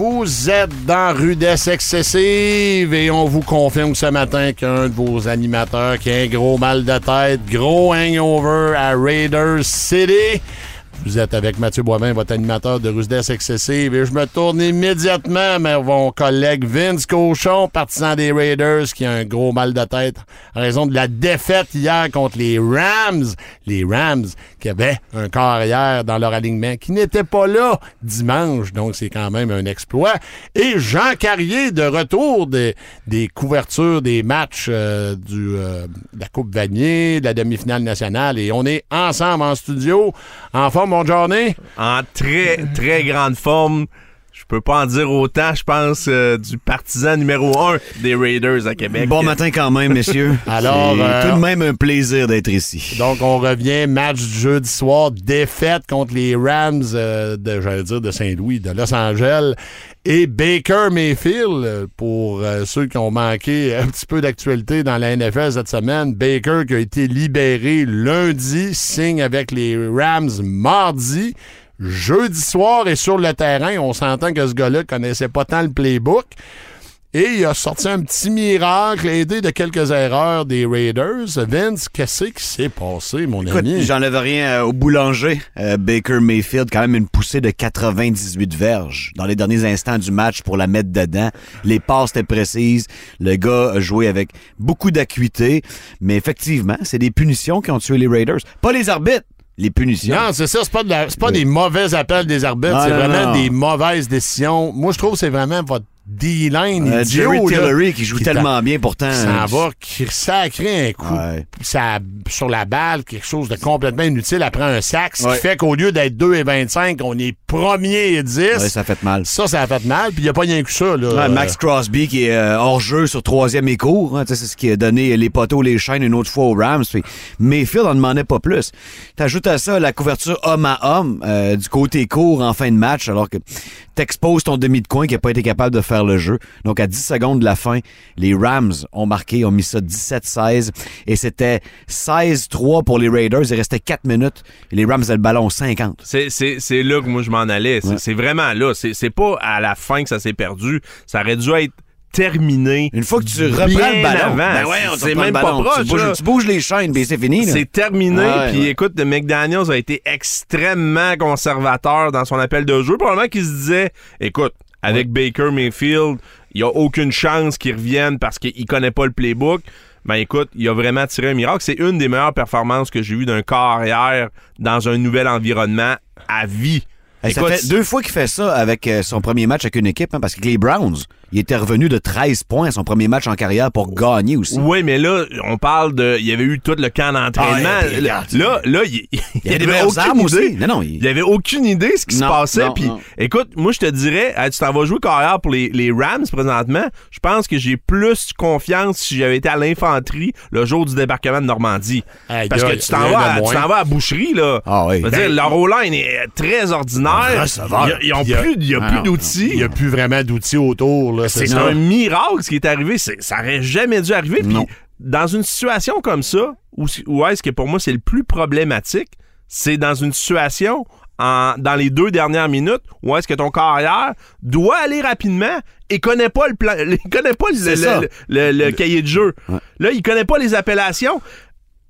Vous êtes dans Rudesse excessive et on vous confirme ce matin qu'un de vos animateurs qui a un gros mal de tête, gros hangover à Raiders City. Vous êtes avec Mathieu Boivin, votre animateur de Rudesse excessive et je me tourne immédiatement vers mon collègue Vince Cochon, partisan des Raiders, qui a un gros mal de tête en raison de la défaite hier contre les Rams. Les Rams qui avaient un carrière dans leur alignement qui n'était pas là dimanche, donc c'est quand même un exploit. Et Jean Carrier de retour des, des couvertures des matchs euh, du, euh, de la Coupe Vanier, de la demi-finale nationale et on est ensemble en studio, en forme, mon journée. en très, très grande forme. Je peux pas en dire autant, je pense, euh, du partisan numéro un des Raiders à Québec. Bon matin quand même, messieurs. Alors, C'est euh, tout de même un plaisir d'être ici. Donc, on revient, match du jeudi soir, défaite contre les Rams euh, de, j'allais dire, de Saint-Louis, de Los Angeles. Et Baker Mayfield, pour euh, ceux qui ont manqué un petit peu d'actualité dans la NFL cette semaine, Baker qui a été libéré lundi, signe avec les Rams mardi. Jeudi soir et sur le terrain, on s'entend que ce gars-là connaissait pas tant le playbook. Et il a sorti un petit miracle, aidé de quelques erreurs des Raiders. Vince, qu'est-ce qui s'est passé, mon Écoute, ami? j'enlève rien euh, au boulanger. Euh, Baker Mayfield, quand même une poussée de 98 verges dans les derniers instants du match pour la mettre dedans. Les passes étaient précises. Le gars a joué avec beaucoup d'acuité. Mais effectivement, c'est des punitions qui ont tué les Raiders. Pas les arbitres, les punitions. Non, c'est ça, c'est pas, de la- c'est pas des mauvais appels des arbitres, c'est non, vraiment non. des mauvaises décisions. Moi, je trouve que c'est vraiment votre D-line Euh. Jerry Tillery qui joue qui tellement bien pourtant. qui s'en va, qui sacrer un coup Ouais. ça- sur la balle, quelque chose de complètement inutile après un sac, ce Ouais. qui fait qu'au lieu d'être 2 et 25, on est premier et 10. Ouais, ça fait mal. Ça, ça a fait mal, puis il n'y a pas rien que ça. Là. Max Crosby qui est euh, hors jeu sur troisième et court. hein, c'est ce qui a donné les poteaux, les chaînes une autre fois aux Rams. Puis Mayfield en demandait pas plus. T'ajoutes à ça la couverture homme à homme euh, du côté court en fin de match, alors que t'exposes ton demi de coin qui a pas été capable de faire le jeu. Donc à 10 secondes de la fin, les Rams ont marqué, ont mis ça 17-16 et c'était 16-3 pour les Raiders. Il restait 4 minutes et les Rams avaient le ballon 50. C'est, c'est, c'est là que moi je m'en allais. C'est, Ouais. c'est vraiment là. C'est, c'est pas à la fin que ça s'est perdu. Ça aurait dû être terminé. Une fois que tu reprends le ballon, avant. ben ouais, on C'est même pas proche, Tu bouges, là. tu bouges les chaînes, puis c'est fini. là. C'est terminé. Puis ouais. écoute, McDaniels a été extrêmement conservateur dans son appel de jeu. Probablement qu'il se disait, écoute, avec Baker Mayfield, il n'y a aucune chance qu'il revienne parce qu'il connaît pas le playbook. Ben écoute, il a vraiment tiré un miracle. C'est une des meilleures performances que j'ai eues d'un corps arrière dans un nouvel environnement à vie. Hey, ça Écoute, fait deux fois qu'il fait ça avec euh, son premier match avec une équipe, hein, parce que les Browns, il était revenu de 13 points à son premier match en carrière pour gagner aussi. Oui, mais là, on parle de. Il y avait eu tout le camp d'entraînement. Ah, là, là, là, il, Il y avait des meilleures armes aussi. Non, non, il- Il y avait aucune idée de ce qui se passait. non, Puis, non. écoute, moi, je te dirais, hey, tu t'en vas jouer carrière pour les, les Rams présentement. Je pense que j'ai plus confiance si j'avais été à l'infanterie le jour du débarquement de Normandie. Parce que tu t'en vas, vas à la boucherie, là. Ah oui. Veux dire, Ben, leur O-line est très ordinaire. receveur. Ils- Ils ont Il y a- plus, il y a Ah, plus d'outils. Il n'y a plus vraiment d'outils autour. Là, C'est un miracle ce qui est arrivé. C'est- Ça aurait jamais dû arriver. Puis dans une situation comme ça, où, où est-ce que pour moi c'est le plus problématique, c'est dans une situation en- dans les deux dernières minutes où est-ce que ton carrière doit aller rapidement et connaît pas le plan, connaît pas le, le- ça. le- le- le cahier de jeu. Ouais. Là, il connaît pas les appellations.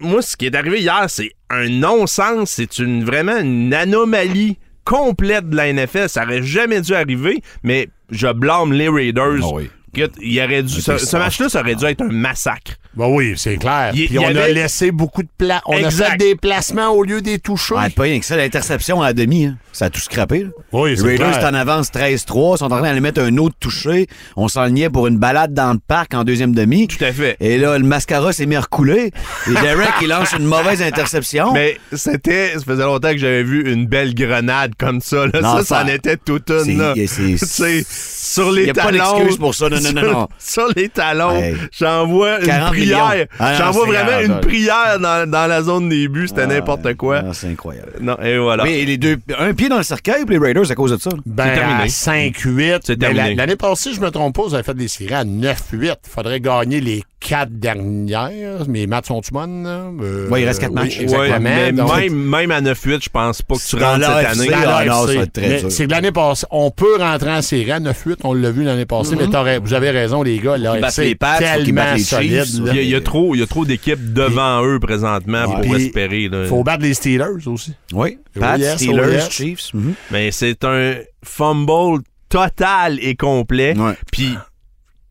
Moi, ce qui est arrivé hier, c'est un non-sens. C'est une vraiment une anomalie complète de la NFL. Ça aurait jamais dû arriver, mais je blâme les Raiders. Ah oui. Il aurait dû, ce, match-là, ça aurait dû être un massacre. Ben oui, c'est clair. Puis on a laissé beaucoup de plats. On a Exact. fait des placements au lieu des touchés. Ouais, pas rien que ça, l'interception à la demi, hein. ça a tout scrappé. là. Oui, c'est Les Raiders clair. sont en avance 13-3, sont en train d'aller mettre un autre touché. On s'enlignait pour une balade dans le parc en deuxième demi. Tout à fait. Et là, le mascara s'est mis à recouler. Et Derek, il lance une mauvaise interception. Mais c'était, ça faisait longtemps que j'avais vu une belle grenade comme ça. Là. Non, ça, ça en était toute c'est- une. là. c'est- Tu sais, sur les Y a pas talons. d'excuse pour ça. Non, non, non, sur, non. sur les talons, Hey. j'envoie une 40 prière. Ah non, j'envoie c'est vraiment grave, une ça. prière dans, dans la zone des buts. C'était n'importe quoi. Ah, c'est incroyable. Non, et voilà. Et les deux, un pied dans le cercueil pour les Raiders à cause de ça? Ben, C'est terminé. à 5-8. C'est Ben, terminé. la- L'année passée, je me trompe pas, vous avez fait des séries à 9-8. Faudrait gagner les quatre dernières. Mes maths sont-tu bonnes? Euh, Ouais, il reste quatre oui, matchs. Exactement. Ouais, mais Donc, même, même à 9-8, je pense pas que tu rentres cette année. Ah, non, l'AFC. ça va être très Mais dur. C'est que l'année passée, on peut rentrer en série à 9-8, on l'a vu l'année passée, mais t'aurais- vous avez raison, les gars. Là, c'est tellement solide. Il y, a, il y a trop, il y a trop d'équipes devant eux présentement Ouais. pour Puis, espérer. là. faut battre les Steelers aussi. Oui. Oh Pats, yes, Steelers, oh yes. Chiefs. mhm. Mais c'est un fumble total et complet. Ouais. Puis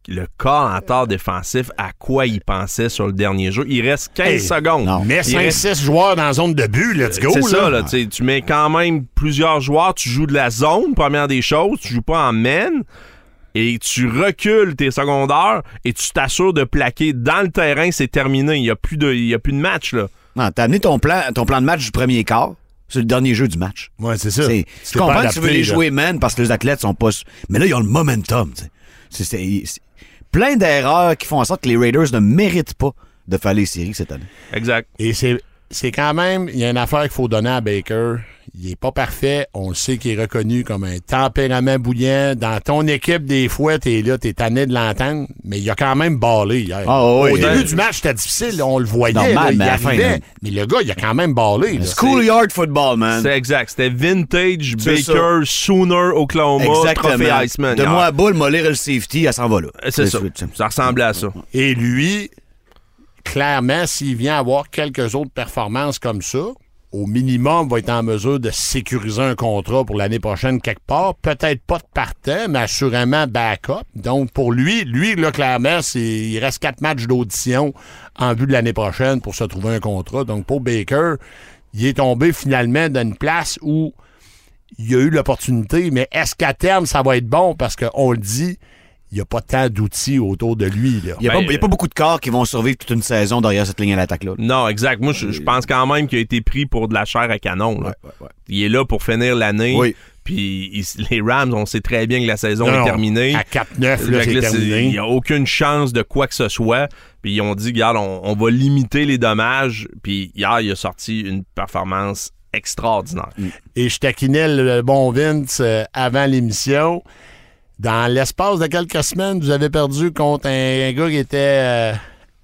le coordinateur défensif, à quoi il pensait sur le dernier jeu? Il reste 15 Hey, secondes. non. Reste- 5-6 joueurs dans la zone de but, let's go. C'est ça, là. tu mets quand même plusieurs joueurs, tu joues de la zone, première des choses, tu joues pas en main, et tu recules tes secondaires, et tu t'assures de plaquer dans le terrain, c'est terminé. Il n'y a, plus de- il y a plus de match, là. Non, t'as amené ton plan, ton plan de match du premier quart. C'est le dernier jeu du match. Ouais, c'est ça. C'est- Tu Je comprends que tu veux les jouer man parce que les athlètes sont pas. Mais là, ils ont le momentum. tu sais. C'est- C'est c'est plein d'erreurs qui font en sorte que les Raiders ne méritent pas de faire les séries cette année. Exact. Et c'est c'est quand même, il y a une affaire qu'il faut donner à Baker. Il est pas parfait. On le sait qu'il est reconnu comme un tempérament bouillant. Dans ton équipe, des fois, t'es là, t'es tanné de l'entendre, mais il a quand même ballé hier. Ah oui, Au oui. début du match, c'était difficile. On le voyait. Normal, là, mais à la fin, mais le gars, il a quand même ballé. Schoolyard football, man. C'est exact. C'était vintage Baker Sooner Oklahoma Trophée Iceman. De moi à boule, m'a lire le safety, elle s'en va là. C'est ça. Ça ressemblait à ça. Et lui, clairement, s'il vient avoir quelques autres performances comme ça, au minimum, va être en mesure de sécuriser un contrat pour l'année prochaine quelque part. Peut-être pas de partant, mais assurément backup. Donc, pour lui, lui, là, clairement, il reste quatre matchs d'audition en vue de l'année prochaine pour se trouver un contrat. Donc, pour Baker, il est tombé finalement dans une place où il a eu l'opportunité, mais est-ce qu'à terme, ça va être bon? Parce qu'on le dit, il n'y a pas tant d'outils autour de lui. Là. Il n'y a, Ben, pas- a pas beaucoup de corps qui vont survivre toute une saison derrière cette ligne à l'attaque-là. Non, exact. Moi, je, je pense quand même qu'il a été pris pour de la chair à canon. là. Il est là pour finir l'année. Oui. Puis les Rams, on sait très bien que la saison Non, est non, terminée. À 4-9, là, Fait c'est que là, c'est- terminé. Il n'y a aucune chance de quoi que ce soit. Puis ils ont dit, regarde, on, on va limiter les dommages. Puis hier, il a sorti une performance extraordinaire. Et je taquinais le bon Vince euh, avant l'émission. Dans l'espace de quelques semaines, vous avez perdu contre un, un gars qui était euh,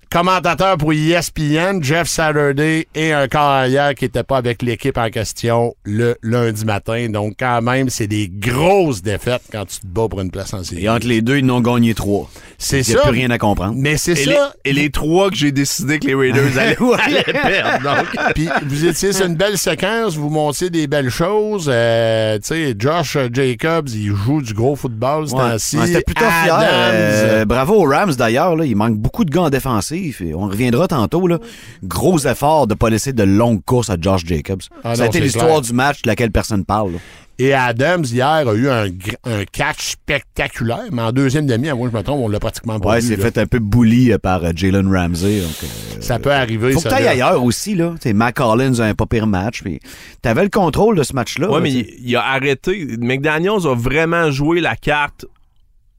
commentateur pour ESPN, Jeff Saturday, et un carrière qui n'était pas avec l'équipe en question le lundi matin. Donc, quand même, c'est des grosses défaites quand tu te bats pour une place en série. Et entre les deux, ils n'ont gagné trois. C'est Il n'y a ça. plus rien à comprendre. Mais c'est les, ça. et les trois que j'ai décidé que les Raiders allaient, allaient perdre. Donc, Puis vous étiez sur une belle séquence, vous montiez des belles choses. Euh, tu sais, Josh Jacobs, il joue du gros football ce Ouais. temps-ci. Ouais, C'était plutôt fier. Adams, Euh, bravo aux Rams d'ailleurs. Il manque beaucoup de gars en défensif. Et on reviendra tantôt. Là. Gros effort de ne pas laisser de longues courses à Josh Jacobs. Ah Ça a non, été c'est l'histoire du match de laquelle personne parle. là. Et Adams, hier, a eu un, catch spectaculaire, mais en deuxième demi, à moi, je me trompe, on l'a pratiquement pas Ouais, vu. c'est là. fait un peu bully euh, par euh, Jalen Ramsey. donc, euh, Ça peut arriver, faut que ça. tu ailles là. ailleurs aussi. là. T'sais, Mac Collins a un pas pire match. Tu avais le contrôle de ce match-là. ouais, là, mais il, il a arrêté. McDaniels a vraiment joué la carte.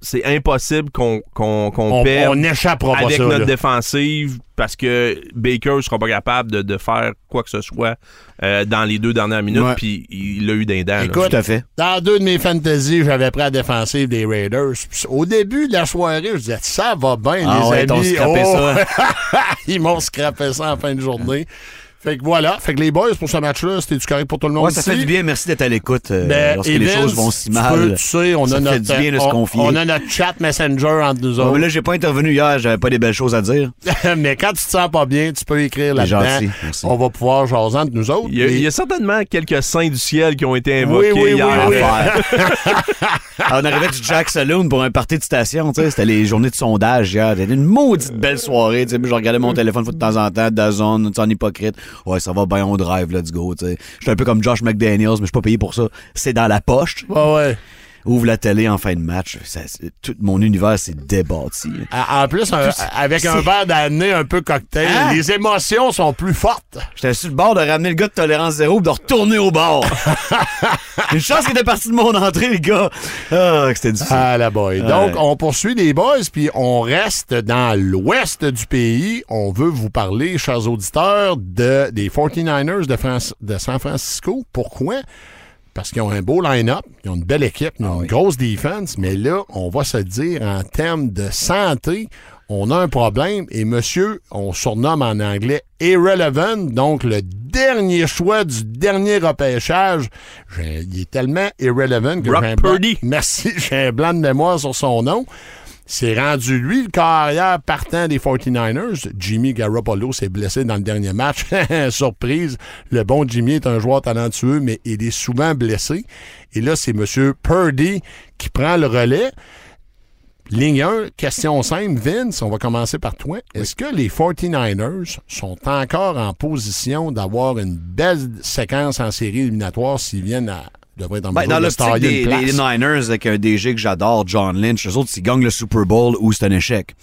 C'est impossible qu'on qu'on qu'on On perde. on n'échappera pas avec ça. notre là. défensive parce que Baker sera pas capable de, de faire quoi que ce soit euh, dans les deux dernières minutes puis il l'a eu d'un dent. là. Écoute, Tout à fait. Dans deux de mes fantaisies, j'avais pris la défensive des Raiders. Au début de la soirée, je disais, ça va bien, Ah les ouais, amis. scrappé Oh! ça. Ils m'ont scrappé ça en fin de journée. Fait que voilà. Fait que les boys, pour ce match-là, c'était du correct pour tout le monde Ouais, ça ici. fait du bien. Merci d'être à l'écoute euh, Ben, lorsque les Vince, choses vont si tu mal. peux, tu sais, on ça a fait notre, du bien de se on- confier. On, a notre chat messenger entre nous autres. mais là, j'ai pas intervenu hier, j'avais pas des belles choses à dire. mais quand tu te sens pas bien, tu peux écrire là-dedans. On va pouvoir jaser entre nous autres. Il y, a, Mais- il y a certainement quelques saints du ciel qui ont été invoqués oui, oui, hier. oui. Alors, on arrivait du Jack Saloon pour un party de station, tu sais, c'était les journées de sondage hier. C'était une maudite belle soirée, tu sais. Je regardais mon téléphone de temps en temps, Dazone, tu en hypocrite. Ouais, ça va bien, on drive, let's go. Je suis un peu comme Josh McDaniels, mais je suis pas payé pour ça. C'est dans la poche. Ouais, ouais. Ouvre la télé en fin de match. Ça, tout mon univers s'est débattu. À- En plus, un- avec un verre d'année un peu cocktail, Hein? les émotions sont plus fortes. J'étais sur le bord de ramener le gars de tolérance zéro et de retourner au bar. Une chance qu'il était parti de mon entrée, le gars. Ah, que c'était difficile. Ah, la boy. Donc, on poursuit les boys, puis on reste dans l'ouest du pays. On veut vous parler, chers auditeurs, de, des 49ers de, France- de San Francisco. Pourquoi? Parce qu'ils ont un beau line-up, ils ont une belle équipe, ils ont une grosse défense, mais là, on va se dire, en termes de santé, on a un problème et monsieur, on surnomme en anglais irrelevant, donc le dernier choix du dernier repêchage. Il est tellement irrelevant que blanc- Purdy. Merci, j'ai un blanc de mémoire sur son nom. C'est rendu lui le carrière partant des 49ers. Jimmy Garoppolo s'est blessé dans le dernier match. Surprise. Le bon Jimmy est un joueur talentueux, mais il est souvent blessé. Et là, c'est M. Purdy qui prend le relais. Ligne 1, question simple. Vince, on va commencer par toi. Est-ce que les 49ers sont encore en position d'avoir une belle séquence en série éliminatoire s'ils viennent à. Devraient être en Ben, dans de tailler des, une place? des Niners, avec un DG que j'adore, John Lynch, eux autres, s'ils gagnent le Super Bowl ou c'est un échec.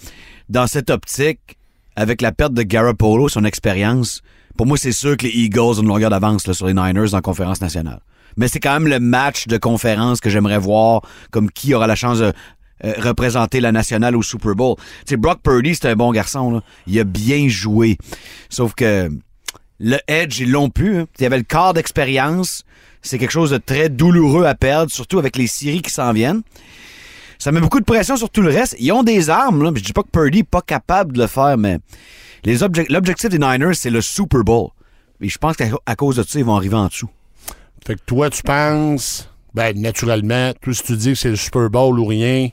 Dans cette optique, avec la perte de Garoppolo, son expérience, pour moi, c'est sûr que les Eagles ont une longueur d'avance sur les Niners en conférence nationale. Mais c'est quand même le match de conférence que j'aimerais voir, comme qui aura la chance de euh, représenter la nationale au Super Bowl. Tu sais, Brock Purdy, c'est un bon garçon. Là. Il a bien joué. Sauf que le Edge, ils l'ont pu. hein. Il y avait le quart d'expérience. C'est quelque chose de très douloureux à perdre, surtout avec les séries qui s'en viennent. Ça met beaucoup de pression sur tout le reste. Ils ont des armes, là. puis Je dis pas que Purdy n'est pas capable de le faire, mais l'objectif des Niners, c'est le Super Bowl. Et je pense qu'à cause de ça, ils vont arriver en dessous. Fait que toi, tu penses, ben, naturellement, tout si tu dis que c'est le Super Bowl ou rien,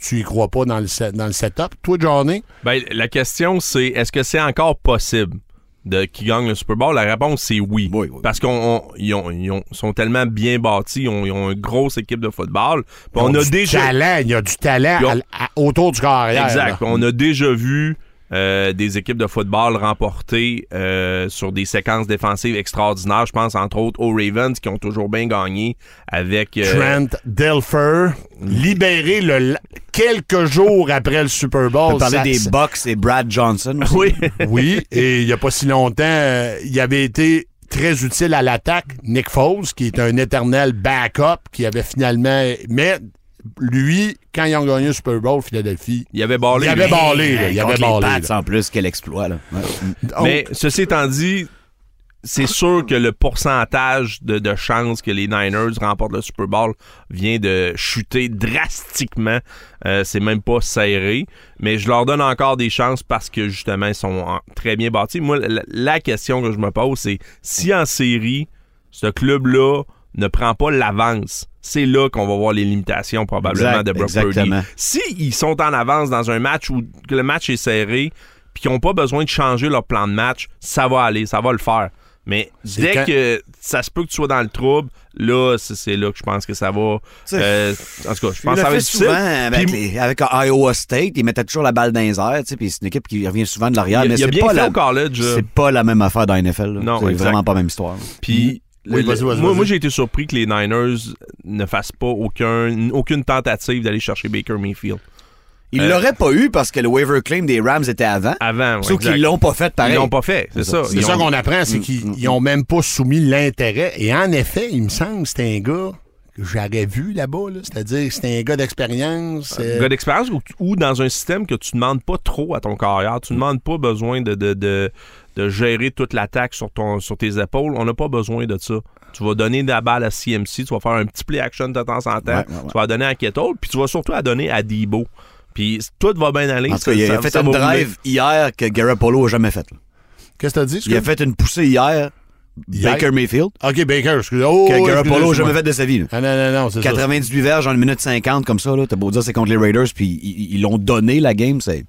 tu y crois pas dans le, dans le setup? Toi, Johnny, Ben, la question, c'est est-ce que c'est encore possible? De qui gagne le Super Bowl? La réponse, c'est oui. Oui, oui. Parce qu'ils ont, ils ont- ils ont- sont tellement bien bâtis, ils ont, ils ont une grosse équipe de football. Ont on a du déjà. talent, il y a du talent à- à- autour du carrière. Exact. là. On a déjà vu euh, des équipes de football remporter euh, sur des séquences défensives extraordinaires. Je pense entre autres aux Ravens qui ont toujours bien gagné avec. euh, Trent Dilfer, libéré le, quelques jours après le Super Bowl. parler des Bucks et Brad Johnson. aussi. Oui. Oui, et il n'y a pas si longtemps, euh, il avait été très utile à l'attaque. Nick Foles, qui est un éternel backup, qui avait finalement... Mais lui, quand ils ont gagné le Super Bowl, Philadelphie, Il y avait ballé. il avait lui. ballé. là, il avait les ballé. Pats, en plus, quel exploit. Là. Là. Mais ceci étant dit, c'est sûr que le pourcentage de, de chances que les Niners remportent le Super Bowl vient de chuter drastiquement. Euh, c'est même pas serré. Mais je leur donne encore des chances parce que justement, ils sont en- très bien bâtis. Moi, la, la question que je me pose, c'est si en série, ce club-là ne prend pas l'avance, c'est là qu'on va voir les limitations probablement Exact, de Brock Purdy. exactement. Si ils sont en avance dans un match où le match est serré, puis qu'ils n'ont pas besoin de changer leur plan de match, ça va aller, ça va le faire. Mais dès quand- que ça se peut que tu sois dans le trouble, là, c'est là que je pense que ça va. euh, en tout cas, je pense que le ça va être souvent avec, Puis, les- avec Iowa State. Il mettait toujours la balle dans les airs. Puis c'est une équipe qui revient souvent de l'arrière. mais c'est pas la, C'est pas la même affaire dans la NFL. là. Non, c'est vraiment pas la même histoire. Puis, Oui, le- vas-y, vas-y, moi, vas-y. moi, j'ai été surpris que les Niners ne fassent pas aucun, aucune tentative d'aller chercher Baker Mayfield. Ils Euh, l'auraient pas eu parce que le waiver claim des Rams était avant. Avant, Sauf qu'ils l'ont pas fait pareil. Ils l'ont pas fait, c'est ça. C'est ça qu'on apprend, c'est qu'ils ils ont même pas soumis l'intérêt. Et en effet, il me semble que c'était un gars que j'aurais vu là-bas. là. C'est-à-dire que c'était un gars d'expérience. euh, gars d'expérience ou, ou dans un système que tu demandes pas trop à ton carrière. Tu ne demandes pas besoin de, de, de, de gérer toute l'attaque sur, ton, sur tes épaules. On n'a pas besoin de ça. Tu vas donner de la balle à CMC, tu vas faire un petit play action de temps en temps, Ouais, ouais, ouais. tu vas la donner à Kettle, puis tu vas surtout la donner à Debo. Puis tout va bien aller. En tout cas, il a fait rouler. drive hier que Garoppolo a jamais fait. Qu'est-ce que t'as dit? Il a fait une poussée hier. Baker Mayfield. OK, Baker, excusez. Oh, Que Garoppolo n'a jamais fait de sa vie. là. Ah, non, non, non, c'est ça. 98 verges en une minute 50 comme ça, là. T'as beau dire c'est contre les Raiders, puis ils ils l'ont donné la game, c'est,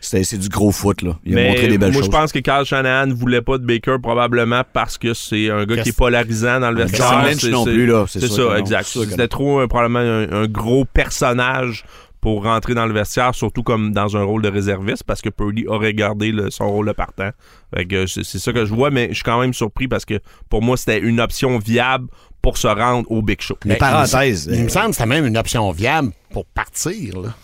c'est, c'est du gros foot, là. Il a Mais montré des belles moi, choses. je pense que Kyle Shanahan ne voulait pas de Baker probablement parce que c'est un gars qui est polarisant dans le vestiaire. Lynch C'est- non c'est- plus, là, c'est ça, exact. C'était trop euh, probablement un, un gros personnage pour rentrer dans le vestiaire, surtout comme dans un rôle de réserviste, parce que Purdy aurait gardé le- son rôle de partant. Fait que c'est c'est ça que je vois, mais je suis quand même surpris parce que pour moi, c'était une option viable pour se rendre au Big Show. Mais parenthèse, Il me euh, semble que c'était même une option viable pour partir, là.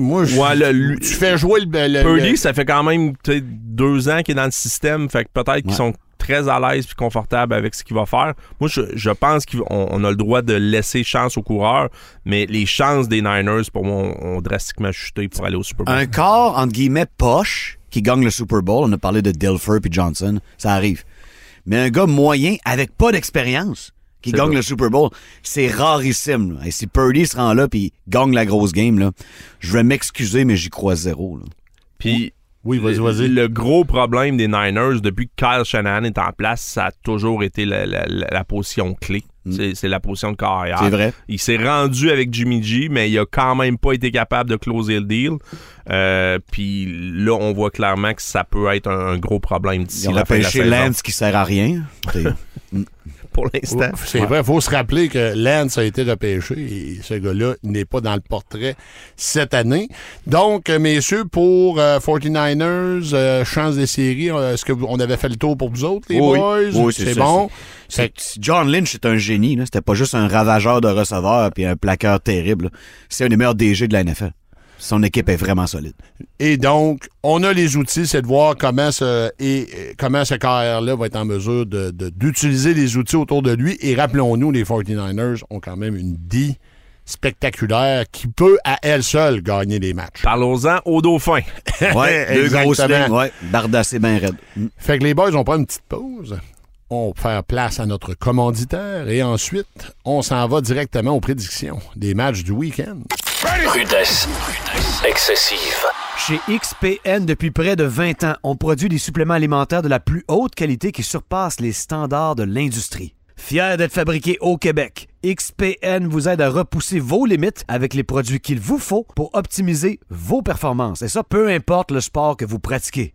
Moi, je. Ouais, le- lui- tu fais jouer le. le- Purdy, ça fait quand même deux ans qu'il est dans le système, fait que peut-être qu'ils sont très à l'aise et confortables avec ce qu'il va faire. Moi, je, je pense qu'on on a le droit de laisser chance aux coureurs, mais les chances des Niners, pour moi, ont, ont drastiquement chuté pour aller au Super Bowl. un corps, entre guillemets, poche, qui gagne le Super Bowl, on a parlé de Dilfer puis Johnson, ça arrive. Mais un gars moyen, avec pas d'expérience, qui gagne vrai. le Super Bowl, c'est rarissime. là. Et si Purdy se rend là puis gagne la grosse game, là, je vais m'excuser, mais j'y crois zéro. Puis Oui, vas-y, le, vas-y. le gros problème des Niners, depuis que Kyle Shanahan est en place, ça a toujours été la, la- la- la position clé. C'est, c'est la position de carrière. Mm. C'est vrai. Il s'est rendu avec Jimmy G, mais il a quand même pas été capable de closer le deal. Euh, Puis là, on voit clairement que ça peut être un, un gros problème d'ici la fin de la saison. Lance qui sert à rien. C'est- Pour l'instant. C'est vrai, il faut se rappeler que Lance a été repêché et ce gars-là n'est pas dans le portrait cette année. Donc, euh, messieurs, pour euh, 49ers, euh, chance des séries, est-ce qu'on avait fait le tour pour vous autres, les Oui. boys? Oui, c'est bon? John Lynch est un génie. là. C'était pas juste un ravageur de receveurs puis un plaqueur terrible. C'est un des meilleurs DG de la NFL. Son équipe est vraiment solide. Et donc, on a les outils, c'est de voir comment ce, et, et comment ce carrière-là va être en mesure de- de- d'utiliser les outils autour de lui. Et rappelons-nous, les 49ers ont quand même une D spectaculaire qui peut à elle seule gagner des matchs. Parlons-en au dauphin. Ouais, deux grosses lignes, ouais. Bardassé bien raide. Fait que les boys, on prend une petite pause. On va faire place à notre commanditaire et ensuite, on s'en va directement aux prédictions des matchs du week-end. Rudesse excessive. Chez XPN, depuis près de 20 ans, on produit des suppléments alimentaires de la plus haute qualité qui surpassent les standards de l'industrie. Fier d'être fabriqué au Québec, XPN vous aide à repousser vos limites avec les produits qu'il vous faut pour optimiser vos performances. Et ça, peu importe le sport que vous pratiquez.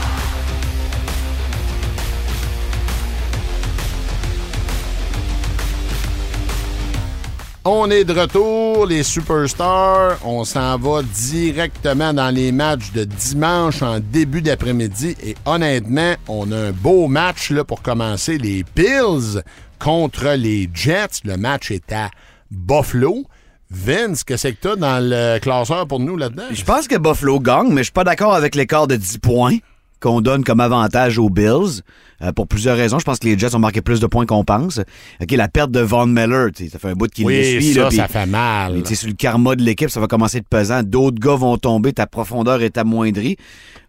On est de retour, les superstars. On s'en va directement dans les matchs de dimanche en début d'après-midi. Et honnêtement, on a un beau match pour commencer. Les Bills contre les Jets. Le match est à Buffalo. Vince, qu'est-ce que t'as dans le classeur pour nous là-dedans? Je pense que Buffalo gagne, mais je suis pas d'accord avec l'écart de 10 points qu'on donne comme avantage aux Bills. euh, pour plusieurs raisons. Je pense que les Jets ont marqué plus de points qu'on pense. OK, la perte de Von Miller, tu sais, ça fait un bout qu'il les Oui, suit. ça, là, puis- ça fait mal. Sais, sur le karma de l'équipe, ça va commencer de pesant. D'autres gars vont tomber, ta profondeur est amoindrie.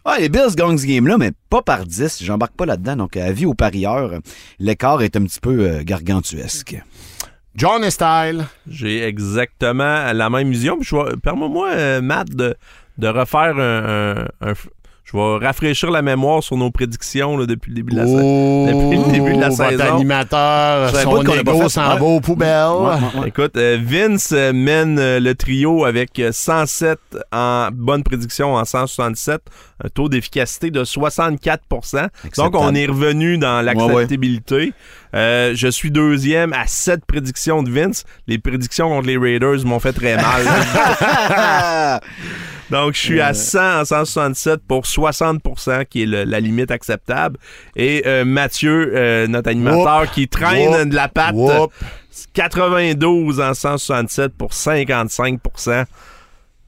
Ah, les Bills gagnent ce game-là, mais pas par 10. J'embarque pas là-dedans. Donc, avis aux parieurs, l'écart est un petit peu euh, gargantuesque. John Style. J'ai exactement la même vision. Permets-moi, euh, Matt, de, de refaire un, un- un- Je vais rafraîchir la mémoire sur nos prédictions là, depuis le début de la, sa- depuis le début de la Oh, votre saison. animateur, son fait. s'en Ouais. va aux poubelles. Ouais, ouais, ouais. Écoute, euh, Vince euh, mène euh, le trio avec euh, 107 en bonne prédiction en 167, un taux d'efficacité de 64% Donc, on est revenu dans l'acceptabilité. Euh, je suis deuxième à 7 prédictions de Vince. Les prédictions contre les Raiders m'ont fait très mal. Donc, je suis à 100 en 167 pour 60% qui est le- la limite acceptable. Et euh, Mathieu, euh, notre animateur, qui traîne Whoop. de la patte. Whoop. 92 en 167 pour 55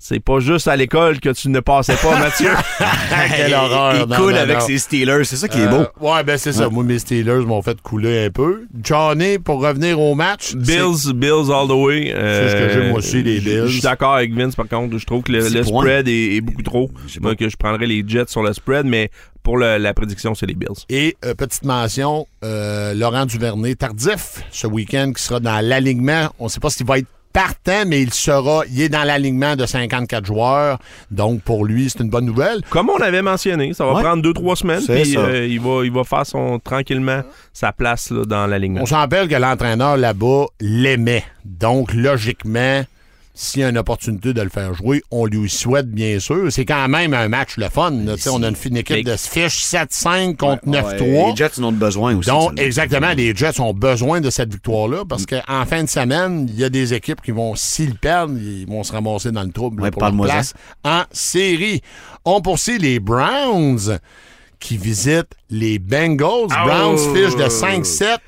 c'est pas juste à l'école que tu ne passais pas, Mathieu. Quelle horreur. Il Non, coule non, avec non. ses Steelers, c'est ça qui est Euh, beau. ouais, ben c'est ça. Moi, mes Steelers m'ont fait couler un peu. Johnny, pour revenir au match. Bills, Bills all the way. C'est ce que j'aime aussi, les je- Bills. Je suis d'accord avec Vince, par contre. Je trouve que le, spread est, est beaucoup trop. Moi, que je prendrais les Jets sur le spread, mais pour le- la prédiction, c'est les Bills. Et euh, petite mention, euh, Laurent Duvernay, tardif ce week-end, qui sera dans l'alignement. On ne sait pas s'il va être partant, mais il sera, il est dans l'alignement de 54 joueurs. Donc, pour lui, c'est une bonne nouvelle. Comme on avait mentionné, ça va Ouais. prendre deux, trois semaines, C'est puis euh, il, va, il va faire son, tranquillement sa place là, dans l'alignement. On s'en rappelle que l'entraîneur là-bas l'aimait. Donc, logiquement, s'il y a une opportunité de le faire jouer, on lui souhaite, bien sûr. C'est quand même un match le fun. là. On a une équipe de fiche 7-5 contre Ouais, 9-3. Les Jets en ont besoin aussi. Donc, exactement, les Jets ont besoin de cette victoire-là parce qu'en fin de semaine, il y a des équipes qui vont, s'ils perdent, ils vont se ramasser dans le trouble là, pour leur place en série. On poursuit les Browns qui visitent les Bengals. Oh! Browns fiche de 5-7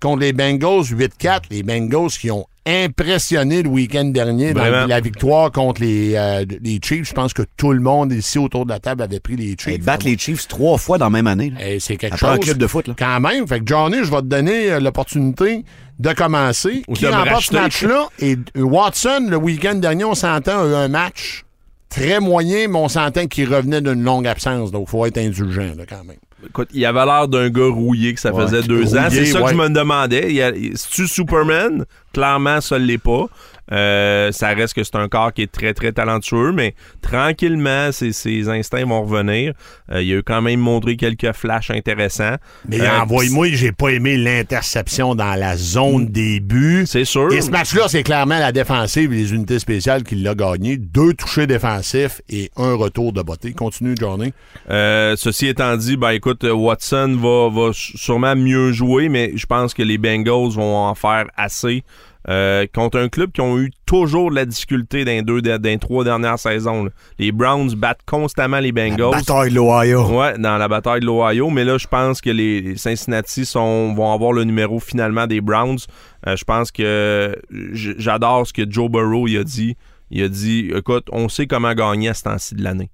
contre les Bengals 8-4. Les Bengals qui ont impressionné le week-end dernier dans Vraiment. la victoire contre les, euh, les Chiefs. Je pense que tout le monde ici autour de la table avait pris les Chiefs. Ils battent les Chiefs trois fois dans la même année. c'est quelque Après chose. un club de foot, là. Quand même. Fait que Johnny, je vais te donner euh, l'opportunité de commencer. Ou Qui de remporte ce match-là? Et Watson, le week-end dernier, on s'entend, a eu un match très moyen, mais on s'entend qu'il revenait d'une longue absence. Donc, il faut être indulgent, là, quand même. Écoute, il avait l'air d'un gars rouillé que ça Ouais. faisait deux ans. C'est ça ouais. que je me demandais. A- C'est-tu Superman? Clairement, ça ne l'est pas. Euh, ça reste que c'est un corps qui est très, très talentueux, mais tranquillement, ses, ses instincts vont revenir. Euh, il a quand même montré quelques flashs intéressants. Mais Euh, envoie-moi, j'ai pas aimé l'interception dans la zone des buts. C'est sûr. Et ce match-là, c'est clairement la défensive et les unités spéciales qui l'a gagné. Deux touchés défensifs et un retour de beauté. Continue, Johnny. Euh, ceci étant dit, ben écoute, Watson va, va sûrement mieux jouer, mais je pense que les Bengals vont en faire assez. Euh, contre un club qui ont eu toujours de la difficulté dans les, deux, dans les trois dernières saisons. là. Les Browns battent constamment les Bengals. Bataille de l'Ohio. Ouais, dans la bataille de l'Ohio, mais là, je pense que les Cincinnati sont, vont avoir le numéro finalement des Browns. Euh, je pense que j'adore ce que Joe Burrow il a dit. Il a dit, écoute, on sait comment gagner à ce temps-ci de l'année.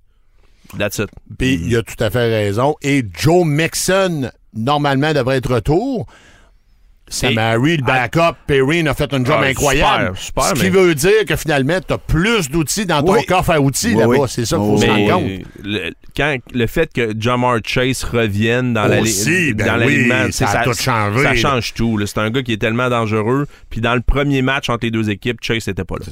That's it. Puis il a tout à fait raison. Et Joe Mixon, normalement, devrait être retour. Samari, le backup, Perrine a fait un job Ah, incroyable. super, super, Ce qui mais- veut dire que finalement, tu as plus d'outils dans ton Oui. coffre à outils Oui, là-bas. oui. C'est ça qu'il faut se rendre compte. le, quand, le fait que Jamar Chase revienne dans la Aussi, ben dans l'alignement, ça c'est- a tout changé, Ça change tout. C'est un gars qui est tellement dangereux. Puis dans le premier match entre les deux équipes, Chase n'était pas là.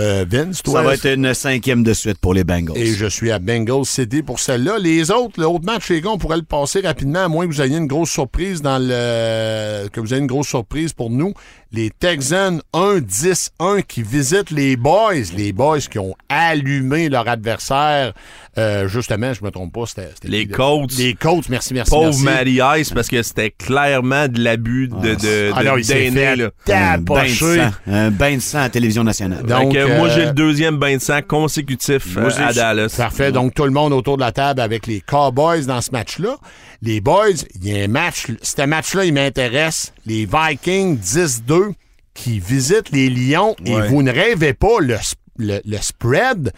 Euh, Vince, toi, Ça va être une cinquième de suite pour les Bengals. Et je suis à Bengals City pour celle-là. Les autres, l'autre match, les gars, on pourrait le passer rapidement, à moins que vous ayez une grosse surprise dans le. que vous ayez une grosse surprise pour nous. Les Texans 1-10-1 qui visitent les Boys. Les Boys qui ont allumé leur adversaire. Euh, justement, je me trompe pas, c'était. c'était Les? Colts. Les Colts, merci, merci. Pauvre merci. Matty Ice parce que c'était clairement de l'abus de, de, de, Ah non, il fait là. un bain de sang. Un bain de sang à la télévision nationale. Donc, que moi, euh, j'ai le deuxième bain de sang consécutif Moi euh, à Dallas. Parfait. Donc, tout le monde autour de la table avec les Cowboys dans ce match-là. Les Boys, il y a un match. Ce match-là, il m'intéresse. Les Vikings 10-2 qui visitent les Lions. Et vous ne rêvez pas, le, le- le spread,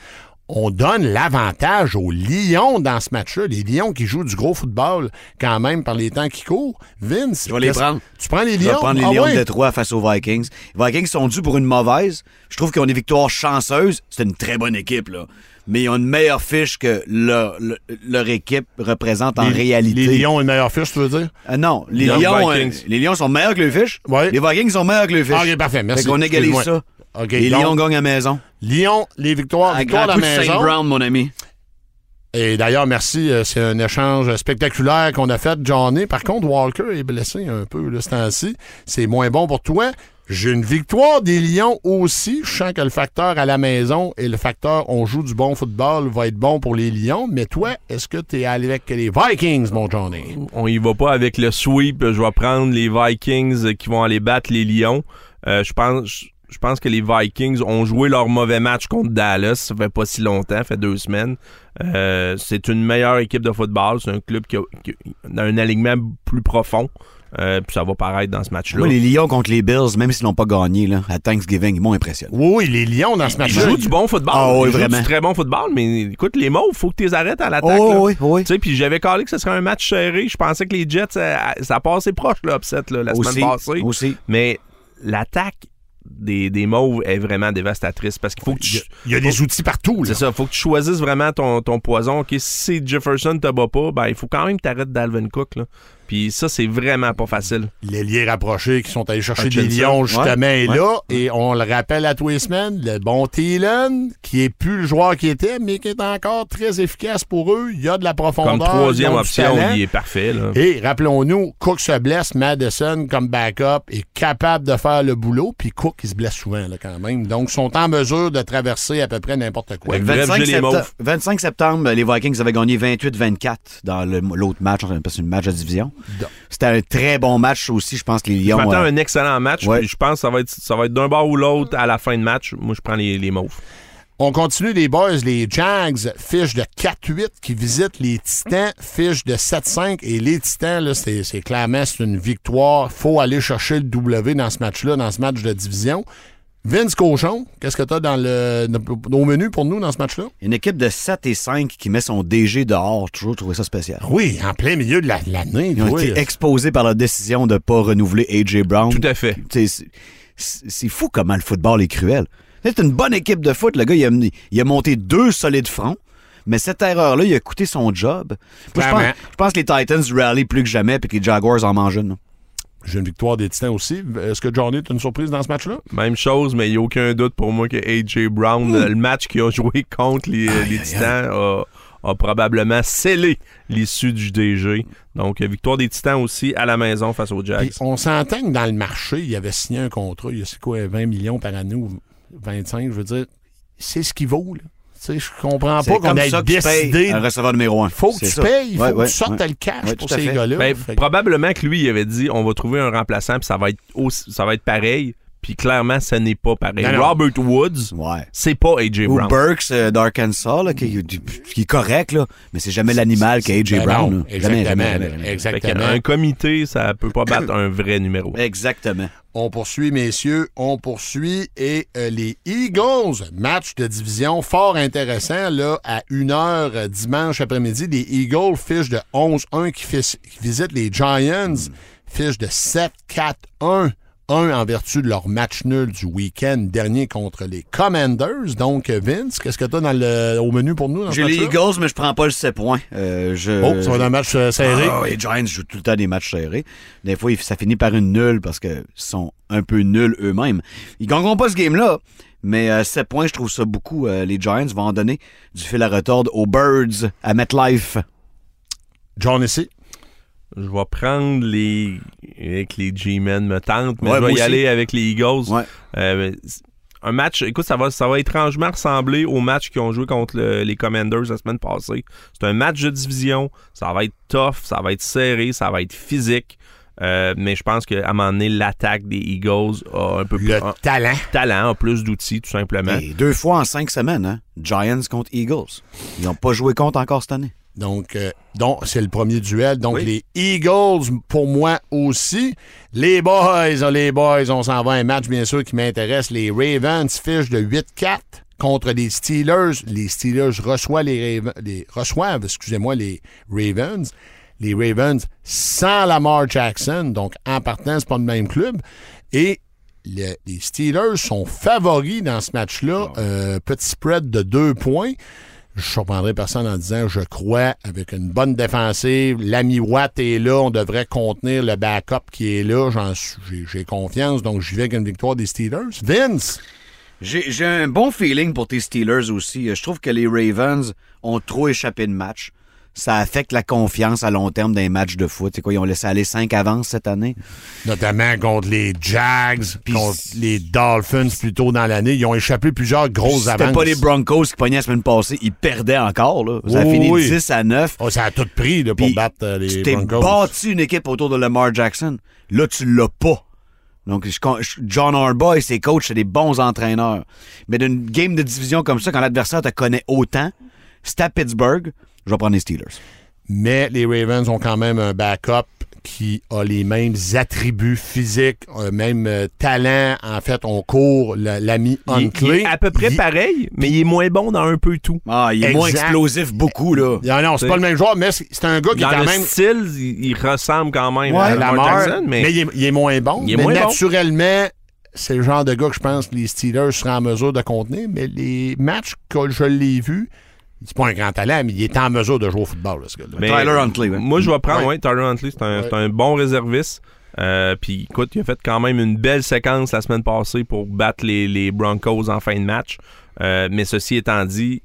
on donne l'avantage aux Lions dans ce match-là. Les Lions qui jouent du gros football quand même par les temps qui courent. Vince, Je vais les prendre. Tu prends les Je vais Lions? prendre les Ah Lions ouais? de Détroit face aux Vikings. Les Vikings sont dus pour une mauvaise. Je trouve qu'ils ont des victoires chanceuses. C'est une très bonne équipe, là. Mais ils ont une meilleure fiche que leur, leur, leur équipe représente en réalité. Les Lions ont une meilleure fiche, tu veux dire? Ah non, les Lions, euh, Vikings. les Lions sont meilleurs que le fiche. Ouais. Les Vikings sont meilleurs que le fiche. Ah, ok, parfait, merci. Fait qu'on égalise ça. Les Lions gagnent à maison. Lyon, les victoires, À victoire grand à la maison. Brown, mon ami. Et d'ailleurs, merci. euh, C'est un échange spectaculaire qu'on a fait, Johnny. Par contre, Walker est blessé un peu là, ce temps-ci. C'est moins bon pour toi. J'ai une victoire des Lions aussi. Je sens que le facteur à la maison et le facteur on joue du bon football va être bon pour les Lions. Mais toi, est-ce que tu es allé avec les Vikings, mon Johnny? On y va pas avec le sweep. Je vais prendre les Vikings qui vont aller battre les Lions. Euh, je pense. Je pense que les Vikings ont joué leur mauvais match contre Dallas. Ça fait pas si longtemps, ça fait deux semaines. Euh, c'est une meilleure équipe de football. C'est un club qui a un alignement plus profond. Euh, puis ça va paraître dans ce match-là. Les Lions contre les Bills, même s'ils n'ont pas gagné là, à Thanksgiving, ils m'ont impressionné. Oui, les Lions dans ce Ils match-là. jouent du bon football. Ah oui, Ils jouent du très bon football, mais écoute, les Mauves, faut que tu les arrêtes à l'attaque. Oh, là. oui, oui. Tu sais, puis j'avais calé que ce serait un match serré. Je pensais que les Jets, ça, ça passait proche, l'upset, là, la Aussi, semaine passée. aussi. Mais l'attaque des, des Mauves est vraiment dévastatrice parce qu'il faut que Il y a, tu. il y a des outils partout. là. C'est ça, faut que tu choisisses vraiment ton, ton poison. Ok, si Jefferson te bat pas, ben il faut quand même t'arrêter Dalvin Cook. Là. Puis ça, c'est vraiment pas facile. Les liés rapprochés qui sont allés chercher Hutchinson. des lions, justement, Ouais, est ouais. là. Et on le rappelle à tous les semaines, le bon Thielen, qui est plus le joueur qu'il était, mais qui est encore très efficace pour eux. Il y a de la profondeur. Comme troisième option, il est parfait. Là. Et rappelons-nous, Cook se blesse, Madison comme backup est capable de faire le boulot, puis Cook il se blesse souvent là, quand même. Donc ils sont en mesure de traverser à peu près n'importe quoi. Ouais. Bref, 25, j'ai les septembre, Mauves. 25 septembre, les Vikings avaient gagné 28-24 dans le- l'autre match, on appelle ça une match de division. C'était un très bon match aussi, je pense que les Je Lions. m'attends à euh, un excellent match. Ouais. puis Je pense que ça va être, ça va être d'un bord ou l'autre à la fin de match. Moi, je prends les, les Mauves. On continue les boys, les Jags, fiche de 4-8 qui visitent les Titans, fiche de 7-5 et les Titans, là, c'est, c'est clairement c'est une victoire. Faut aller chercher le W dans ce match-là, dans ce match de division. Vince Cochon, qu'est-ce que tu as dans le, au menu pour nous dans ce match-là? Une équipe de 7 et 5 qui met son DG dehors, toujours trouvé ça spécial. Oui, en plein milieu de la- l'année. Ils ont oui. été exposés par la décision de ne pas renouveler A.J. Brown. Tout à fait. C'est fou comment le football est cruel. C'est une bonne équipe de foot. Le gars, il a, il a monté deux solides fronts. Mais cette erreur-là, il a coûté son job. Moi, je, pense, Clairement. je pense que les Titans rallient plus que jamais puis que les Jaguars en mangent une. J'ai une victoire des Titans aussi. Est-ce que Johnny est une surprise dans ce match-là? Même chose, mais il n'y a aucun doute pour moi que A.J. Brown, le match qu'il a joué contre les, les Titans, a, a probablement scellé l'issue du DG. Donc, victoire des Titans aussi à la maison face aux. Puis on s'entend que dans le marché, il avait signé un contrat, il y a c'est quoi, 20 millions par année ou 25, je veux dire, c'est ce qu'il vaut. Là. Tu sais, je comprends pas qu'on ait décidé. un receveur numéro un. faut que tu ça. payes, il faut Ouais, que ouais, tu sortes ouais. le cash Ouais, pour ces gars-là. Ben, probablement que lui, il avait dit on va trouver un remplaçant, puis ça va être aussi- ça va être pareil. Puis clairement, ce n'est pas pareil. Non, non. Robert Woods, Ouais. c'est pas A.J. Ou Brown. Burks euh, d'Arkansas, là, qui, qui est correct, là, mais c'est jamais l'animal qu'est A.J. Ben Brown. non, là. Jamais, exactement. jamais, là, jamais, jamais. Fait exactement. qu'un comité, ça peut pas battre un vrai numéro. Exactement. On poursuit, messieurs, on poursuit. Et euh, les Eagles, match de division fort intéressant, là, à 1h dimanche après-midi. Les Eagles, fiche de 11-1 qui, qui visitent les Giants, fiche de 7-4-1. 1 en vertu de leur match nul du week-end dernier contre les Commanders. Donc, Vince, qu'est-ce que tu as dans le, au menu pour nous? J'ai les? Eagles, mais je prends pas le 7 points. Euh, je, Oh, ça va être un match euh, serré. Ah, les Giants jouent tout le temps des matchs serrés. Des fois, ça finit par une nulle parce qu'ils sont un peu nuls eux-mêmes. Ils gagneront pas ce game-là, mais euh, 7 points, je trouve ça beaucoup. Euh, les Giants vont en donner du fil à retordre aux Birds à MetLife. John ici. Je vais prendre les. avec les G-Men me tentent, mais Ouais, je vais y aussi. aller avec les Eagles. Ouais. Euh, un match, écoute, ça va, ça va étrangement ressembler au match qu'ils ont joué contre le- les Commanders la semaine passée. C'est un match de division, ça va être tough, ça va être serré, ça va être physique. Euh, mais je pense qu'à un moment donné, l'attaque des Eagles a un peu plus Le un talent. talent, a plus d'outils, tout simplement. Et deux fois en cinq semaines, hein? Giants contre Eagles. Ils n'ont pas joué contre encore cette année. Donc, euh, donc c'est le premier duel. Donc, Oui. les Eagles, pour moi aussi. Les Boys, oh, les Boys, on s'en va à un match, bien sûr, qui m'intéresse. Les Ravens fichent de 8-4 contre les Steelers. Les Steelers reçoivent les, Raven- les- reçoivent, excusez-moi, les Ravens. Les Ravens sans Lamar Jackson. Donc, en partant, c'est pas le même club. Et le- les Steelers sont favoris dans ce match-là. Euh, petit spread de deux points. Je surprendrai personne en disant je crois avec une bonne défensive, l'ami Watt est là, on devrait contenir le backup qui est là, j'ai, confiance, donc j'y vais avec une victoire des Steelers. Vince, J'ai un bon feeling pour tes Steelers aussi. Je trouve que les Ravens ont trop échappé de match. Ça affecte la confiance à long terme d'un match de foot. C'est quoi, ils ont laissé aller cinq avances cette année? notamment contre les Jags, Puis- contre les Dolphins plus tôt dans l'année, ils ont échappé plusieurs grosses C'était avances. pas les Broncos qui pognaient la semaine passée. Ils perdaient encore. Là. Ça a Oui, fini oui. 10 à 9. Oh, ça a tout pris là, pour battre euh, les tu t'es bâti une équipe autour de Lamar Jackson. Là, tu l'as pas. Donc, John Harbaugh et ses coachs, c'est des bons entraîneurs. Mais d'une game de division comme ça, quand l'adversaire te connaît autant, c'est à Pittsburgh, je vais prendre les Steelers. Mais les Ravens ont quand même un backup qui a les mêmes attributs physiques, même euh, talent. En fait, on court l'ami Huntley. est à peu près Il- pareil, mais il est moins bon dans un peu tout. Ah, il est moins explosif beaucoup, là. Non, non, c'est pas le même joueur, mais c'est un gars qui est Dans quand le même style, il, il ressemble quand même Ouais, à la Lamar mort, Jackson, mais, mais, il, est, il est moins bon. Il est mais moins bon. naturellement, c'est le genre de gars que je pense que les Steelers seraient en mesure de contenir. Mais les matchs que je l'ai vus, c'est pas un grand talent, mais il est en mesure de jouer au football, là, ce gars-là. mais Tyler Huntley, ouais. Moi, je vais prendre, Ouais. ouais, Tyler Huntley, c'est un, un bon réserviste. Euh, Puis, écoute, il a fait quand même une belle séquence la semaine passée pour battre les, les Broncos en fin de match. Euh, mais ceci étant dit,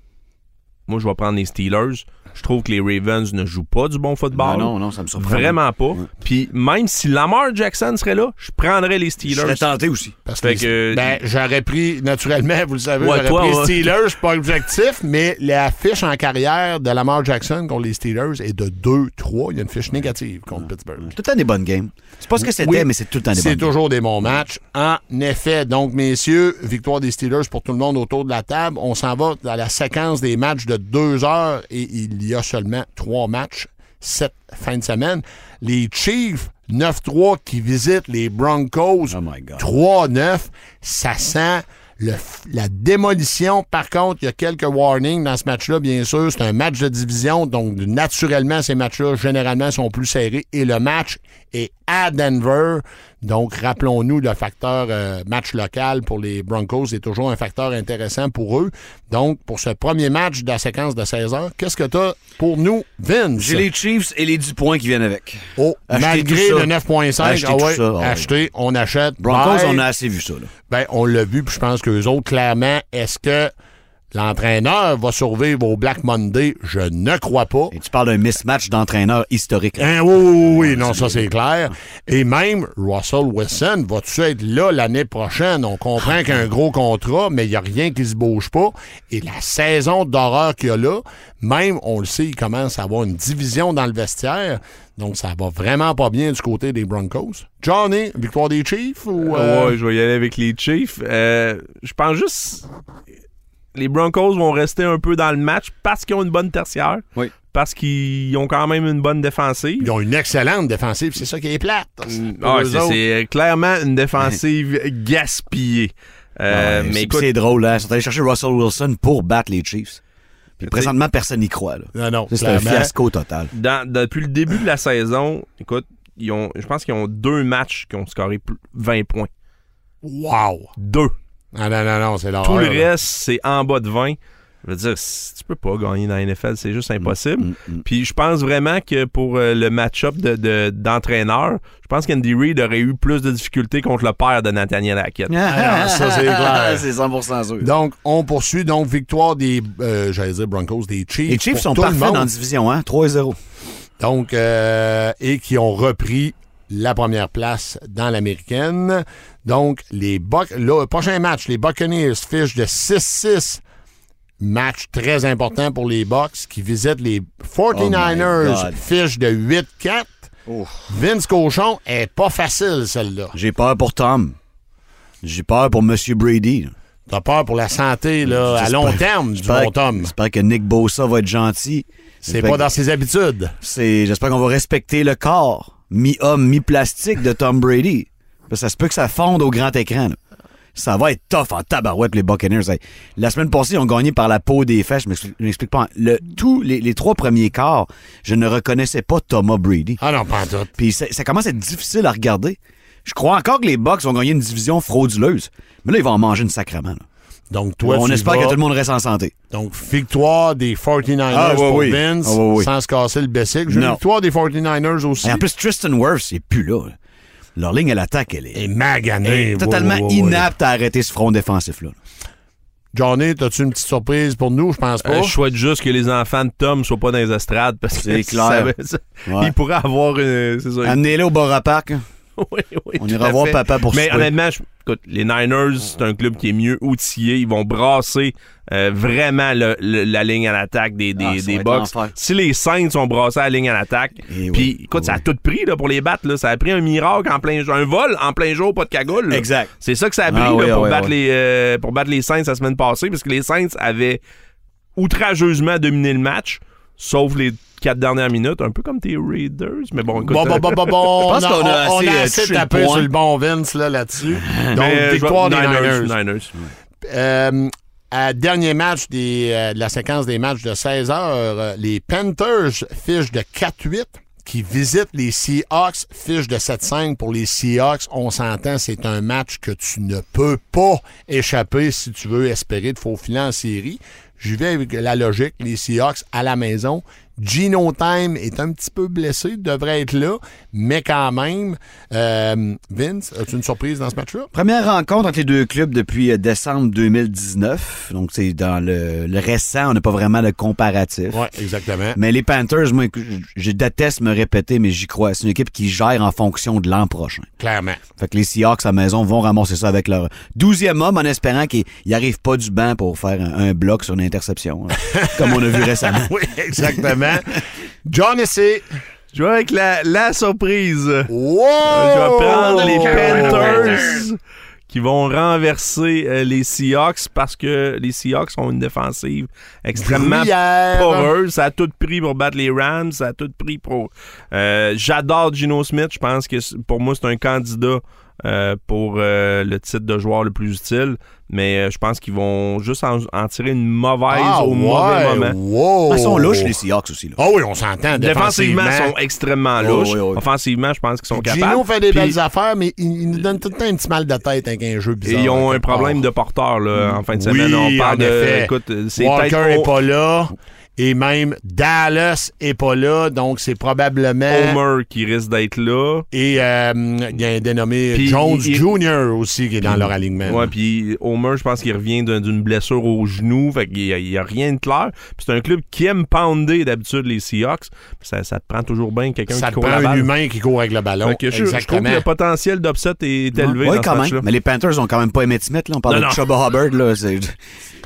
moi, je vais prendre les Steelers. Je trouve que les Ravens ne jouent pas du bon football. Non, non, non, ça me surprend. Vraiment pas. Puis, même si Lamar Jackson serait là, je prendrais les Je Steelers. serais tenté aussi. Parce Fait que, que- ben, j'aurais pris, naturellement, vous le savez, Ouais, j'aurais toi, pris ouais. Steelers, pas objectif, mais la fiche en carrière de Lamar Jackson contre les Steelers est de 2-3. Il y a une fiche négative contre Pittsburgh. Tout le temps des bonnes games. C'est pas ce que c'était, Oui, mais c'est tout le temps des bonnes C'est games. toujours des bons matchs. En effet. Donc, messieurs, victoire des Steelers pour tout le monde autour de la table. On s'en va dans la séquence des matchs de deux heures et il y a seulement trois matchs cette fin de semaine. Les Chiefs, 9-3, qui visitent les Broncos, Oh my God. 3-9. Ça sent le la démolition. Par contre, il y a quelques warnings dans ce match-là, bien sûr. C'est un match de division, donc naturellement, ces matchs-là, généralement, sont plus serrés. Et le match est à Denver. Donc, rappelons-nous, le facteur euh, match local pour les Broncos est toujours un facteur intéressant pour eux. Donc, pour ce premier match de la séquence de 16 heures, qu'est-ce que tu as pour nous, Vince? J'ai les Chiefs et les 10 points qui viennent avec. Oh, Achetez malgré le 9.5, Achetez ah ah ouais. acheter, on achète. Broncos, Bye. on a assez vu ça, là. Ben, on l'a vu, puis je pense qu'eux autres, clairement, est-ce que l'entraîneur va survivre au Black Monday? Je ne crois pas. Et tu parles d'un mismatch d'entraîneur historique. Hein, oui, oui, oui, non, ça c'est clair. Et même Russell Wilson, va-tu être là l'année prochaine? On comprend qu'il y a un gros contrat, mais il n'y a rien qui se bouge pas. Et la saison d'horreur qu'il y a là, même, on le sait, il commence à avoir une division dans le vestiaire. Donc, ça va vraiment pas bien du côté des Broncos. Johnny, victoire des Chiefs ou... euh, Ouais, je vais y aller avec les Chiefs. Euh, je pense juste les Broncos vont rester un peu dans le match parce qu'ils ont une bonne tertiaire. Oui. Parce qu'ils ont quand même une bonne défensive. Ils ont une excellente défensive, c'est ça qui est plate. Ah, eux c'est- c'est clairement une défensive gaspillée. Euh, Ouais, mais c'est- drôle, hein. Ils sont allés chercher Russell Wilson pour battre les Chiefs. Puis présentement, personne n'y croit, là. Non, non, C'est un fiasco total. dans- depuis le début de la saison, écoute, ils ont, je pense qu'ils ont deux matchs qui ont scoré plus- 20 points. Wow! Deux. Ah non, non, non, c'est l'horreur. Tout le là. reste, c'est en bas de 20. Je veux dire, tu peux pas gagner dans la NFL, c'est juste impossible. Mm, mm. Puis je pense vraiment que pour euh, le match-up de- de- d'entraîneur, je pense qu'Andy Reid aurait eu plus de difficultés contre le père de Nathaniel Hackett. Ah, non, ça, c'est clair. c'est 100% sûr. Donc, on poursuit. Donc, victoire des, euh, j'allais dire Broncos, des Chiefs. Les Chiefs sont parfaits dans la division, hein? 3-0. Donc, euh, et qui ont repris la première place dans l'américaine. Donc, les Buc le prochain match, les Buccaneers fichent de 6-6. Match très important pour les Bucks qui visitent les 49ers, Oh fiche de 8-4. Vince Cochon est pas facile, celle-là. J'ai peur pour Tom. J'ai peur pour M. Brady. T'as peur pour la santé là, à long terme du bon Tom. J'espère que Nick Bosa va être gentil. C'est pas dans ses habitudes. c'est- J'espère qu'on va respecter le corps, mi-homme, mi-plastique de Tom Brady. Ça se peut que ça fonde au grand écran. là. Ça va être tough en tabarouette, les Buccaneers. Hey, La semaine passée, ils ont gagné par la peau des fesses. Je m'explique- pas. Le, tous les, les trois premiers quarts, je ne reconnaissais pas Thomas Brady. Ah non, pas en tout. Puis ça, ça commence à être difficile à regarder. Je crois encore que les Bucks vont gagner une division frauduleuse. Mais là, ils vont en manger une sacrement. là. Donc, toi, On espère vas- que tout le monde reste en santé. Donc, victoire des 49ers Ah, ouais, pour oui. Vince, Ah, oui. sans se casser le bessic. Victoire des 49ers aussi. Et en plus, Tristan Wirfs, c'est plus là. là. Leur ligne à l'attaque, elle est, Et magané. est totalement Ouais, ouais, ouais. inapte à arrêter ce front défensif-là. Johnny, as-tu une petite surprise pour nous? Je pense pas. Euh, je souhaite juste que les enfants de Tom soient pas dans les estrades parce que C'est ça clair. ça- Ouais. ils pourraient avoir une. C'est ça. Amenez-le au Borough Park. hein. Oui, oui, On ira voir fait. papa pour Mais honnêtement, je- écoute, les Niners, c'est un club qui est mieux outillé. Ils vont brasser euh, vraiment le- le- la ligne à l'attaque des, des, Ah, des Bucks. Si les Saints ont brassé la ligne à l'attaque, Eh oui, puis écoute, ça a tout pris là, pour les battre. Là. Ça a pris un miracle en plein jour. Un vol en plein jour, pas de cagoule. là. Exact. C'est ça que ça a pris Ah là, oui, pour, battre. Les, euh, pour battre les Saints la semaine passée, parce que les Saints avaient outrageusement dominé le match, sauf les quatre dernières minutes, un peu comme tes Raiders. Mais bon, écoute, Bon, bon, bon, bon, bon. Je pense on qu'on a on assez, a euh, assez tapé point. sur le bon Vince là, là-dessus. Donc, mais, euh, victoire des Niners. Niners. Euh, à dernier match des, euh, de la séquence des matchs de 16 heures, euh, les Panthers fichent de 4-8 qui visitent les Seahawks, fichent de 7-5 pour les Seahawks. On s'entend, c'est un match que tu ne peux pas échapper si tu veux espérer de faufiler en série. J'y vais avec la logique, les Seahawks à la maison. Gino Time est un petit peu blessé, devrait être là, mais quand même, euh, Vince, as-tu une surprise dans ce match-là? Première rencontre entre les deux clubs depuis euh, décembre 2019. Donc, c'est dans le, le récent, on n'a pas vraiment de comparatif. Oui, exactement. Mais les Panthers, moi, je, je déteste me répéter, mais j'y crois. C'est une équipe qui gère en fonction de l'an prochain. Clairement. Fait que les Seahawks à la maison vont ramasser ça avec leur douzième homme en espérant qu'ils n'arrivent pas du banc pour faire un, un bloc sur une interception, hein, comme on a vu récemment. oui, exactement. John C. Je vais avec la, la surprise. Wow! Je vais prendre les Panthers qui vont renverser euh, les Seahawks parce que les Seahawks ont une défensive extrêmement poreuse. Ça a tout pris pour battre les Rams. Ça a tout pris pour... Euh, J'adore Gino Smith. Je pense que pour moi, c'est un candidat euh, pour euh, le titre de joueur le plus utile. Mais euh, je pense qu'ils vont juste en, en tirer une mauvaise Ah, au mauvais ouais, moment. Wow. Ils sont louches, les Seahawks aussi. Là. Ah oui, on s'entend. Défensivement, ils sont extrêmement louches. Offensivement, je pense qu'ils sont capables. Gino fait des Puis- belles affaires, mais il, il nous donne tout le temps un petit mal de tête avec un jeu bizarre. Et ils ont un problème part. de porteur là, en fin de Oui, semaine. On parle en de. effet. Écoute, c'est Walker peut-être est O- pas là. Et même Dallas est pas là. Donc, c'est probablement... Homer qui risque d'être là. Et euh, il y a un dénommé Puis, Jones il- Jr. aussi qui est dans leur alignement. Ouais, puis Homer, je pense qu'il revient d'un- d'une blessure au genou. Fait qu'il y a, il y a rien de clair. Puis c'est un club qui aime pounder d'habitude les Seahawks. Ça, ça te prend toujours bien quelqu'un Ça qui te court prend la un balle. humain qui court avec le ballon. Fait que je, je trouve que le potentiel d'upset est élevé Oui, dans quand ce même. Mais les Panthers ont quand même pas Emmett Smith. Là. On parle Non, de non. Chubba Hubbard. Là.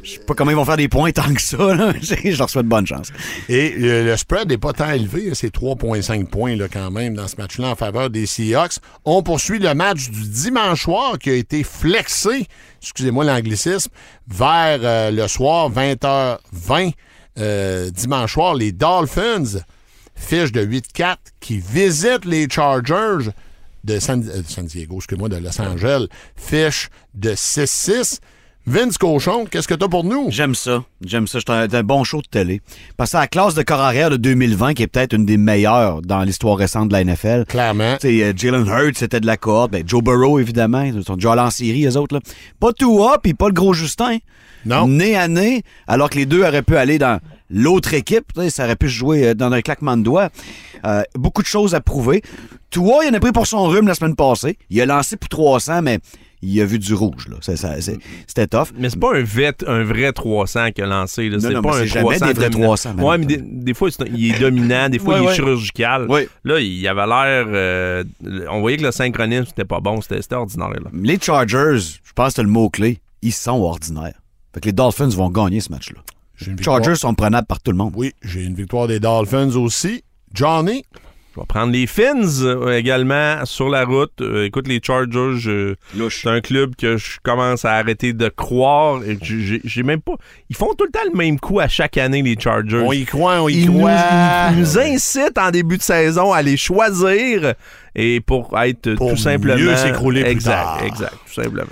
Je sais pas comment ils vont faire des points tant que ça. Je leur souhaite bonne chance. Et euh, le spread n'est pas tant élevé, hein, c'est 3,5 points là, quand même dans ce match-là en faveur des Seahawks. On poursuit le match du dimanche soir qui a été flexé, excusez-moi l'anglicisme, vers euh, le soir 20h20 euh, dimanche soir. Les Dolphins, fiche de 8-4, qui visitent les Chargers de San, San Diego, excusez-moi, de Los Angeles, fiche de 6-6. Vince Cochon, qu'est-ce que t'as pour nous? J'aime ça. J'aime ça. C'est un, bon show de télé. Parce que la classe de corps arrière de 2020 qui est peut-être une des meilleures dans l'histoire récente de la NFL. Clairement. Sais, euh, Jalen Hurts, c'était de la cohorte. Ben, Joe Burrow, évidemment. Ils sont déjà allés en série, eux autres. Là. Pas Tua, puis pas le gros Justin. Non. Nez à nez, alors que les deux auraient pu aller dans l'autre équipe. Ça aurait pu se jouer euh, dans un claquement de doigts. Euh, beaucoup de choses à prouver. Tua, il en a pris pour son rhume la semaine passée. Il a lancé pour 300, mais il a vu du rouge. c'est- C'était tough. Mais c'est pas un, vet, un vrai 300 qu'il a lancé. là. Non, pas mais un c'est jamais 300 des vrais dominant. 300, Ouais, mais des, des fois, il est dominant, des fois, Ouais, il est ouais. chirurgical. Ouais. Là, il avait l'air. euh, on voyait que le synchronisme, c'était pas bon. C'était ordinaire. Là. Les Chargers, je pense que c'est le mot-clé, ils sont ordinaires. Fait que les Dolphins vont gagner ce match-là. Les. Chargers sont prenables par tout le monde. Oui, j'ai une victoire des Dolphins aussi. Johnny, Je vais prendre les Fins euh, également sur la route. Euh, écoute, les Chargers, je- c'est un club que je commence à arrêter de croire. J'ai- même pas. Ils font tout le temps le même coup à chaque année, les Chargers. on y croit, on y Ils nous, croit. ils nous incitent en début de saison à les choisir et pour être Pour tout simplement. mieux s'écrouler plus exact, tard. Exact, tout simplement.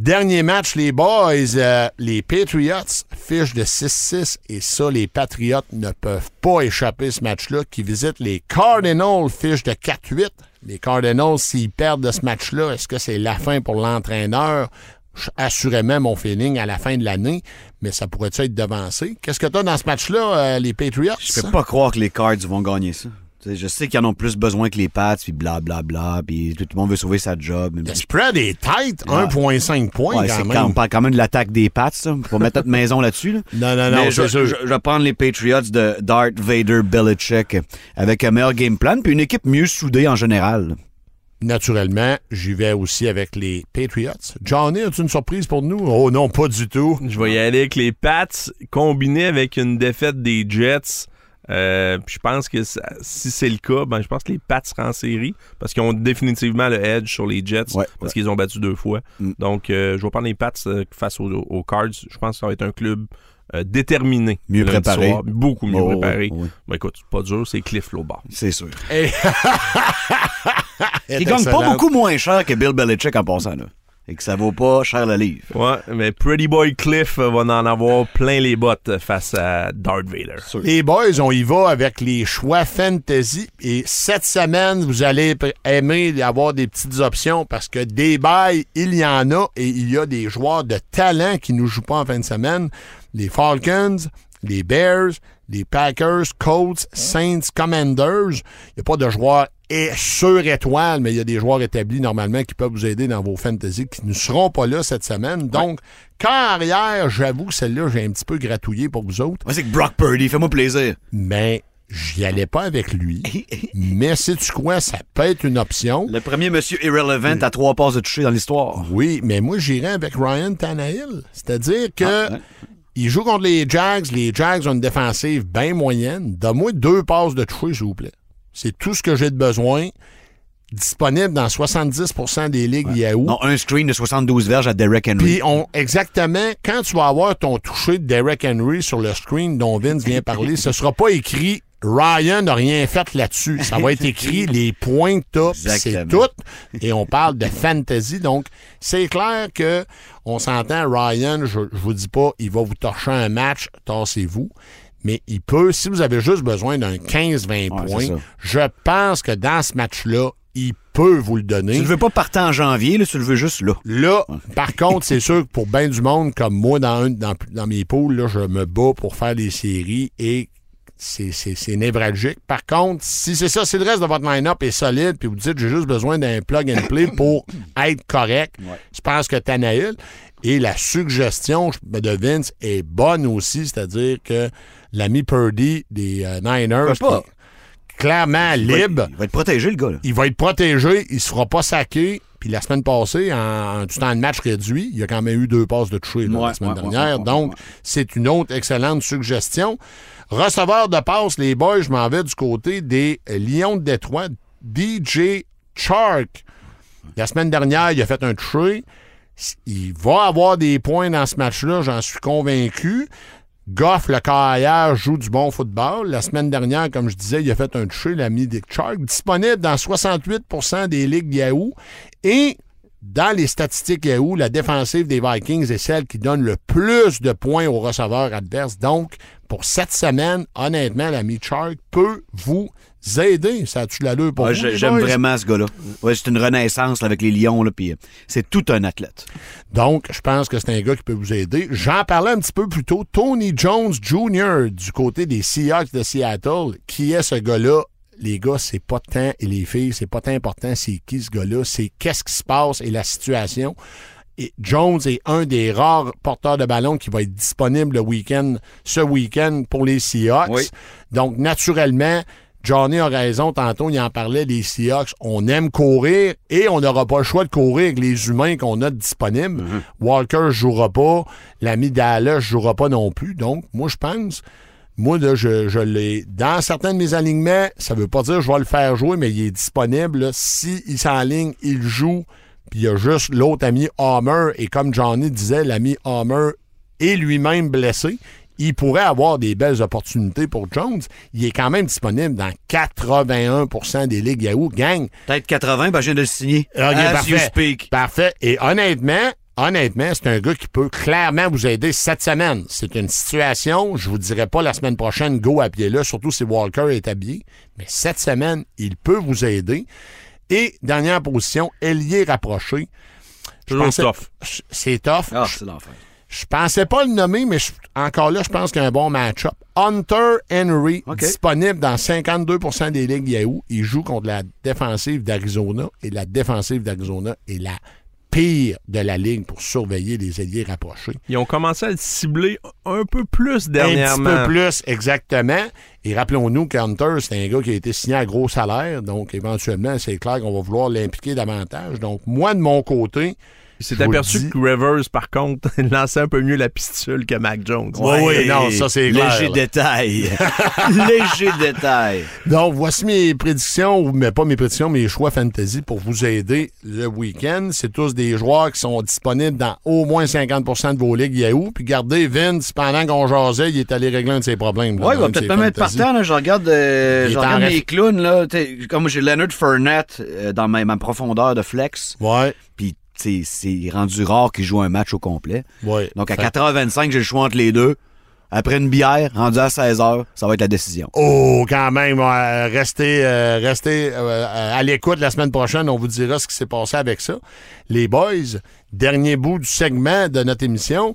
Dernier match, les boys, euh, les Patriots fichent de 6-6 et ça, les Patriots ne peuvent pas échapper ce match-là qui visitent les Cardinals fichent de 4-8. Les Cardinals, s'ils perdent de ce match-là, est-ce que c'est la fin pour l'entraîneur? Assurément, mon feeling à la fin de l'année, mais ça pourrait être devancé? Qu'est-ce que tu dans ce match-là, euh, les Patriots? Je peux pas croire que les Cards vont gagner ça. Je sais qu'ils en ont plus besoin que les Pats, puis blablabla, puis tout le monde veut sauver sa job. Le spread est tight, Ouais. 1,5 points Ouais, quand c'est même. quand, on parle quand même de l'attaque des Pats, ça. Faut mettre notre maison là-dessus. Là. Non, non, non, je- je vais prendre les Patriots de Darth Vader Belichick avec un meilleur game plan, puis une équipe mieux soudée en général. Naturellement, j'y vais aussi avec les Patriots. Johnny, as-tu une surprise pour nous? Oh non, pas du tout. Je vais y aller avec les Pats combinés avec une défaite des Jets. Euh, puis je pense que ça- si c'est le cas, ben je pense que les Pats seront en série parce qu'ils ont définitivement le edge sur les Jets Ouais, parce ouais. qu'ils ont battu deux fois. Mm. Donc euh, je vais prendre les Pats euh, face aux, aux Cards. Je pense que ça va être un club euh, déterminé. Mieux préparé. soir. beaucoup mieux Oh, préparé. oui. Ben écoute, pas dur, c'est Cliff Lobar. C'est sûr. Et- Il gagne pas beaucoup moins cher que Bill Belichick en passant, là. Et que ça vaut pas cher le livre. Ouais, mais Pretty Boy Cliff va en avoir plein les bottes face à Darth Vader. Les boys, on y va avec les choix fantasy. Et cette semaine, vous allez aimer avoir des petites options parce que des bails, il y en a et il y a des joueurs de talent qui nous jouent pas en fin de semaine. Les Falcons, les Bears, les Packers, Colts, Saints, Commanders. Il n'y a pas de joueurs sur étoile, mais il y a des joueurs établis normalement qui peuvent vous aider dans vos fantasy qui ne seront pas là cette semaine. Donc, carrière, j'avoue que celle-là, j'ai un petit peu gratouillé pour vous autres. Moi, c'est que Brock Purdy, fais-moi plaisir. Mais j'y allais pas avec lui. mais sais-tu quoi? Ça peut être une option. Le premier monsieur irrelevant à trois passes de toucher dans l'histoire. Oui, mais moi, j'irais avec Ryan Tannehill. C'est-à-dire que Ah. Il joue contre les Jags. Les Jags ont une défensive bien moyenne. Donne-moi deux passes de toucher, s'il vous plaît. C'est tout ce que j'ai de besoin. Disponible dans 70% des ligues Yahoo. Non, un screen de 72 verges à Derek Henry. Puis on, exactement, quand tu vas avoir ton toucher de Derek Henry sur le screen dont Vince vient parler, ce sera pas écrit Ryan n'a rien fait là-dessus. Ça va être écrit les points puis c'est tout. Et on parle de fantasy. Donc, c'est clair que on s'entend, Ryan, je, je vous dis pas, il va vous torcher un match, tassez-vous. Mais il peut, si vous avez juste besoin d'un 15-20 c'est points, je pense que dans ce match-là, il peut vous le donner. Tu le veux pas partir en janvier, là, tu le veux juste là. Là, par contre, c'est sûr que pour bien du monde, comme moi, dans, un- dans, dans mes poules, là, je me bats pour faire des séries et c'est, c'est, c'est névralgique. Par contre, si c'est ça, si le reste de votre line-up est solide, puis vous dites j'ai juste besoin d'un plug and play pour être correct, je pense que Tanaïl et la suggestion de Vince est bonne aussi, c'est-à-dire que l'ami Purdy des euh, Niners, pas? qui clairement Il va être- libre, Il va être protégé, le gars, là. il va être protégé, il se fera pas saquer. Puis la semaine passée, en, en tout temps de match réduit, il y a quand même eu deux passes de toucher Ouais, la semaine ouais, dernière. ouais, ouais, Donc, ouais. c'est une autre excellente suggestion. Receveur de passe, les boys, je m'en vais du côté des Lions de Détroit, DJ Chark. La semaine dernière, il a fait un toucher. Il va avoir des points dans ce match-là, j'en suis convaincu. Goff, le carrière, joue du bon football. La semaine dernière, comme je disais, il a fait un toucher, l'ami Dick Chark. Disponible dans 68% des ligues Yahoo. Et dans les statistiques Yahoo, la défensive des Vikings est celle qui donne le plus de points aux receveurs adverses. Donc, pour cette semaine, honnêtement, l'ami Chark peut vous aider. Ça a-tu l'allure pour Ouais, vous, J'aime vraiment ce gars-là. Ouais, c'est une renaissance là, avec les Lions, euh, c'est tout un athlète. Donc, je pense que c'est un gars qui peut vous aider. J'en parlais un petit peu plus tôt. Tony Jones Jr. du côté des Seahawks de Seattle. Qui est ce gars-là? Les gars, c'est pas tant, et les filles, c'est pas tant important c'est qui ce gars-là, c'est qu'est-ce qui se passe et la situation. Et Jones est un des rares porteurs de ballon qui va être disponible le week-end, ce week-end pour les Seahawks. Oui. Donc, naturellement, Johnny a raison. Tantôt, il en parlait des Seahawks. On aime courir et on n'aura pas le choix de courir avec les humains qu'on a disponibles. Walker ne jouera pas. L'ami Dallas ne jouera pas non plus. Donc, moi, je pense. Moi, là, je, je l'ai. Dans certains de mes alignements, ça veut pas dire que je vais le faire jouer, mais il est disponible. S'il s'enligne, il joue. Puis il y a juste l'autre ami Homer. Et comme Johnny disait, l'ami Homer est lui-même blessé. Il pourrait avoir des belles opportunités pour Jones. Il est quand même disponible dans 81% des ligues Yahoo. Gang, Peut-être 80, ben, je viens de le signer. As you parfait. speak. Parfait. Et honnêtement, honnêtement, c'est un gars qui peut clairement vous aider cette semaine. C'est une situation, je vous dirais pas la semaine prochaine, go à pied là, surtout si Walker est habillé. Mais cette semaine, il peut vous aider. Et dernière position, ailier rapproché. Je Toujours pensais- tough. je- C'est tough. Ah, Je- c'est l'enfer. je pensais pas le nommer, mais je- encore là, je pense qu'il y a un bon match-up. Hunter Henry, disponible dans 52% des ligues Yahoo. Il joue contre la défensive d'Arizona et la défensive d'Arizona est la pire de la ligue pour surveiller les ailiers rapprochés. Ils ont commencé à le cibler un peu plus Un dernièrement. petit peu plus, exactement. Et rappelons-nous qu'Hunter, c'est un gars qui a été signé à gros salaire, donc éventuellement, c'est clair qu'on va vouloir l'impliquer davantage. Donc, moi, de mon côté, Il s'est aperçu que Rivers, par contre, lançait un peu mieux la pistule que Mac Jones. Oui, oui, non, ça, c'est Léger détail. Léger détail. Donc, voici mes prédictions, ou mais pas mes prédictions, mes choix fantasy pour vous aider le week-end. C'est tous des joueurs qui sont disponibles dans au moins 50% de vos ligues Yahoo. Puis gardez Vince, pendant qu'on jasait, il est allé régler un de ses problèmes. Oui, il va peut-être pas mettre partant. Là. Je regarde, euh, je regarde mes clowns. Là, comme j'ai Leonard Fournette euh, dans ma, ma profondeur de flex. Ouais, Puis c'est rendu rare qu'il joue un match au complet. ouais. Donc à Fait- 4h25, j'ai le choix entre les deux. Après une bière, rendu à 16h, ça va être la décision. Oh, quand même, euh, restez, euh, restez euh, à l'écoute la semaine prochaine. On vous dira ce qui s'est passé avec ça. Les boys, dernier bout du segment de notre émission.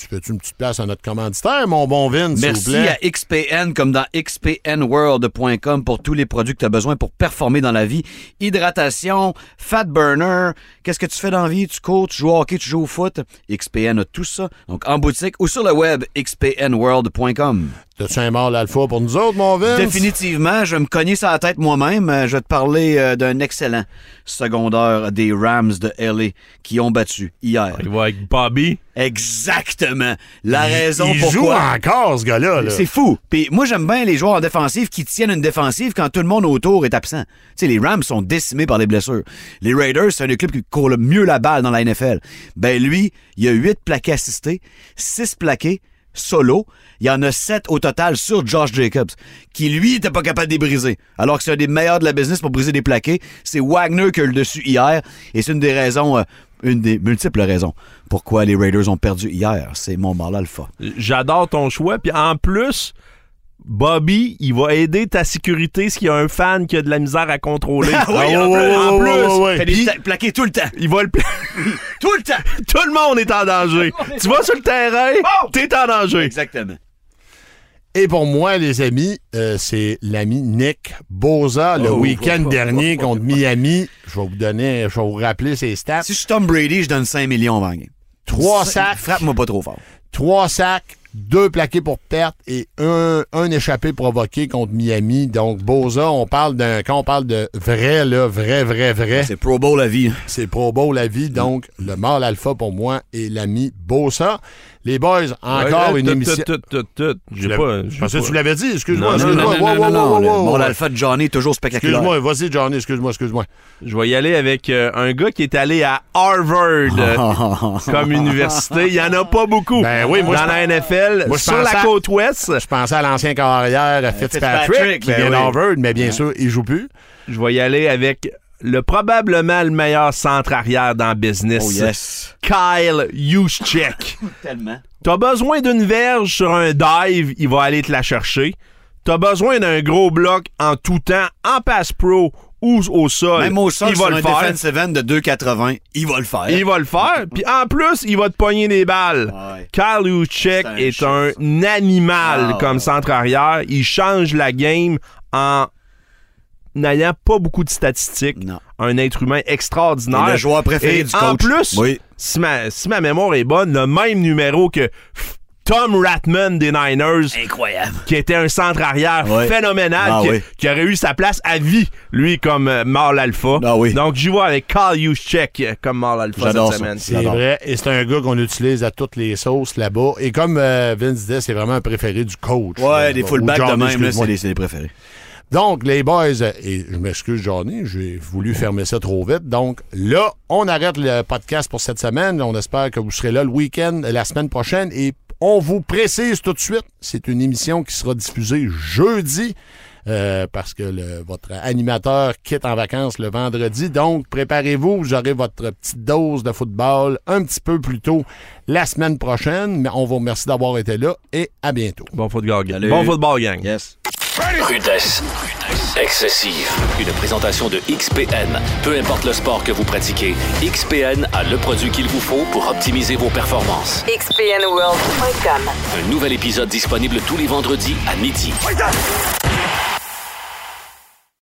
Tu fais-tu une petite place à notre commanditaire, mon bon Vince, s'il vous Merci plaît? à XPN comme dans xpnworld.com pour tous les produits que tu as besoin pour performer dans la vie. Hydratation, fat burner, qu'est-ce que tu fais dans la vie? Tu cours, tu joues au hockey, tu joues au foot. XPN a tout ça. Donc en boutique ou sur le web xpnworld.com. T'as-tu un mâle alpha pour nous autres, mon Vince? Définitivement, je vais me cogner sur la tête moi-même. Euh, Je vais te parler euh, d'un excellent secondaire des Rams de LA qui ont battu hier. Il va avec Bobby. Exactement. La raison il pourquoi... joue encore, ce gars-là. là. C'est fou. Puis moi, j'aime bien les joueurs en défensive qui tiennent une défensive quand tout le monde autour est absent. Tu sais, les Rams sont décimés par les blessures. Les Raiders, c'est un des clubs qui court le mieux la balle dans la NFL. Ben lui, il a huit plaqués assistés, six plaqués solo. Il y en a sept au total sur Josh Jacobs, qui lui était pas capable de les briser. Alors que c'est un des meilleurs de la business pour briser des plaqués. C'est Wagner qui a le dessus hier. Et c'est une des raisons, euh, une des multiples raisons pourquoi les Raiders ont perdu hier. C'est mon mal alpha. J'adore ton choix. Puis en plus, Bobby, il va aider ta sécurité s'il y a un fan qui a de la misère à contrôler. Ah oui, en en plus, plus, en ouais, plus, ouais, ouais. Fait des Puis- pla- plaqués tout le temps. il va le pla- Tout le temps. Tout le monde est en danger. tu vas sur le terrain, t'es en danger. Exactement. Et pour moi, les amis, euh, c'est l'ami Nick Boza le Oh, week-end oh, oh, dernier oh, oh, contre Miami. Je vais vous donner, je vais vous rappeler ses stats. Si je suis Tom Brady, je donne 5 millions avant la game. Trois sacs, Frappe-moi pas trop fort. trois sacs, deux plaqués pour perte et un, un échappé provoqué contre Miami. Donc, Boza, on parle d'un, quand on parle de vrai, là, vrai, vrai, vrai, C'est Pro Bowl la vie. c'est Pro Bowl la vie. Donc, le mâle alpha pour moi est l'ami Boza. Les boys, encore une émission. Je pensais que tu l'avais dit, excuse-moi. Non, non, non. Bon alpha de Johnny est toujours spectaculaire. Excuse-moi, vas-y, Johnny, excuse-moi, excuse-moi. Je vais y aller avec euh, un gars qui est allé à Harvard euh, comme université. Il y en a pas beaucoup Ben oui, moi, dans la NFL. sur la côte ouest, Je pensais à l'ancien carrière à Fitzpatrick, qui ben vient d'Harvard, mais bien sûr, il joue plus. je vais y aller avec le probablement le meilleur centre arrière dans le business. Oh yes. Kyle Juszczyk. Tellement. T'as besoin d'une verge sur un dive, il va aller te la chercher. T'as besoin d'un gros bloc en tout temps, en pass pro ou au sol. Même au sol, il va un le faire. defensive end de 2,80, il va le faire. Il va le faire. Puis en plus, il va te pogner des balles. Ouais. Kyle un est un animal Ah, comme ouais. centre arrière. Il change la game en n'ayant pas beaucoup de statistiques. Non. Un être humain extraordinaire. Et le joueur préféré Et du En coach. plus, Oui. si, ma, si ma mémoire est bonne, le même numéro que Tom Ratman des Niners, Incroyable. qui était un centre arrière phénoménal, Ah qui, oui. qui aurait eu sa place à vie, lui, comme euh, mâle alpha. Ah oui. Donc, j'y vais avec Kyle Juszczyk euh, comme mâle alpha cette semaine. C'est vrai, et c'est un gars qu'on utilise à toutes les sauces là-bas. Et comme euh, Vince disait, c'est vraiment un préféré du coach. Ouais, Euh, des fullbacks de même, les, c'est les préférés. Donc, les boys, euh, et je m'excuse, Johnny, j'ai voulu fermer ça trop vite. Donc, là, on arrête le podcast pour cette semaine. On espère que vous serez là le week-end, la semaine prochaine. Et on vous précise tout de suite, c'est une émission qui sera diffusée jeudi. euh, parce que votre animateur quitte en vacances le vendredi. Donc, préparez-vous, vous aurez votre petite dose de football un petit peu plus tôt la semaine prochaine. Mais on vous remercie d'avoir été là et à bientôt. Bon football gang. Salut. Bon football gang. Yes. Rudesse. Excessive. Une présentation de XPN. Peu importe le sport que vous pratiquez, XPN a le produit qu'il vous faut pour optimiser vos performances. xpnworld.com. Un nouvel épisode disponible tous les vendredis à midi.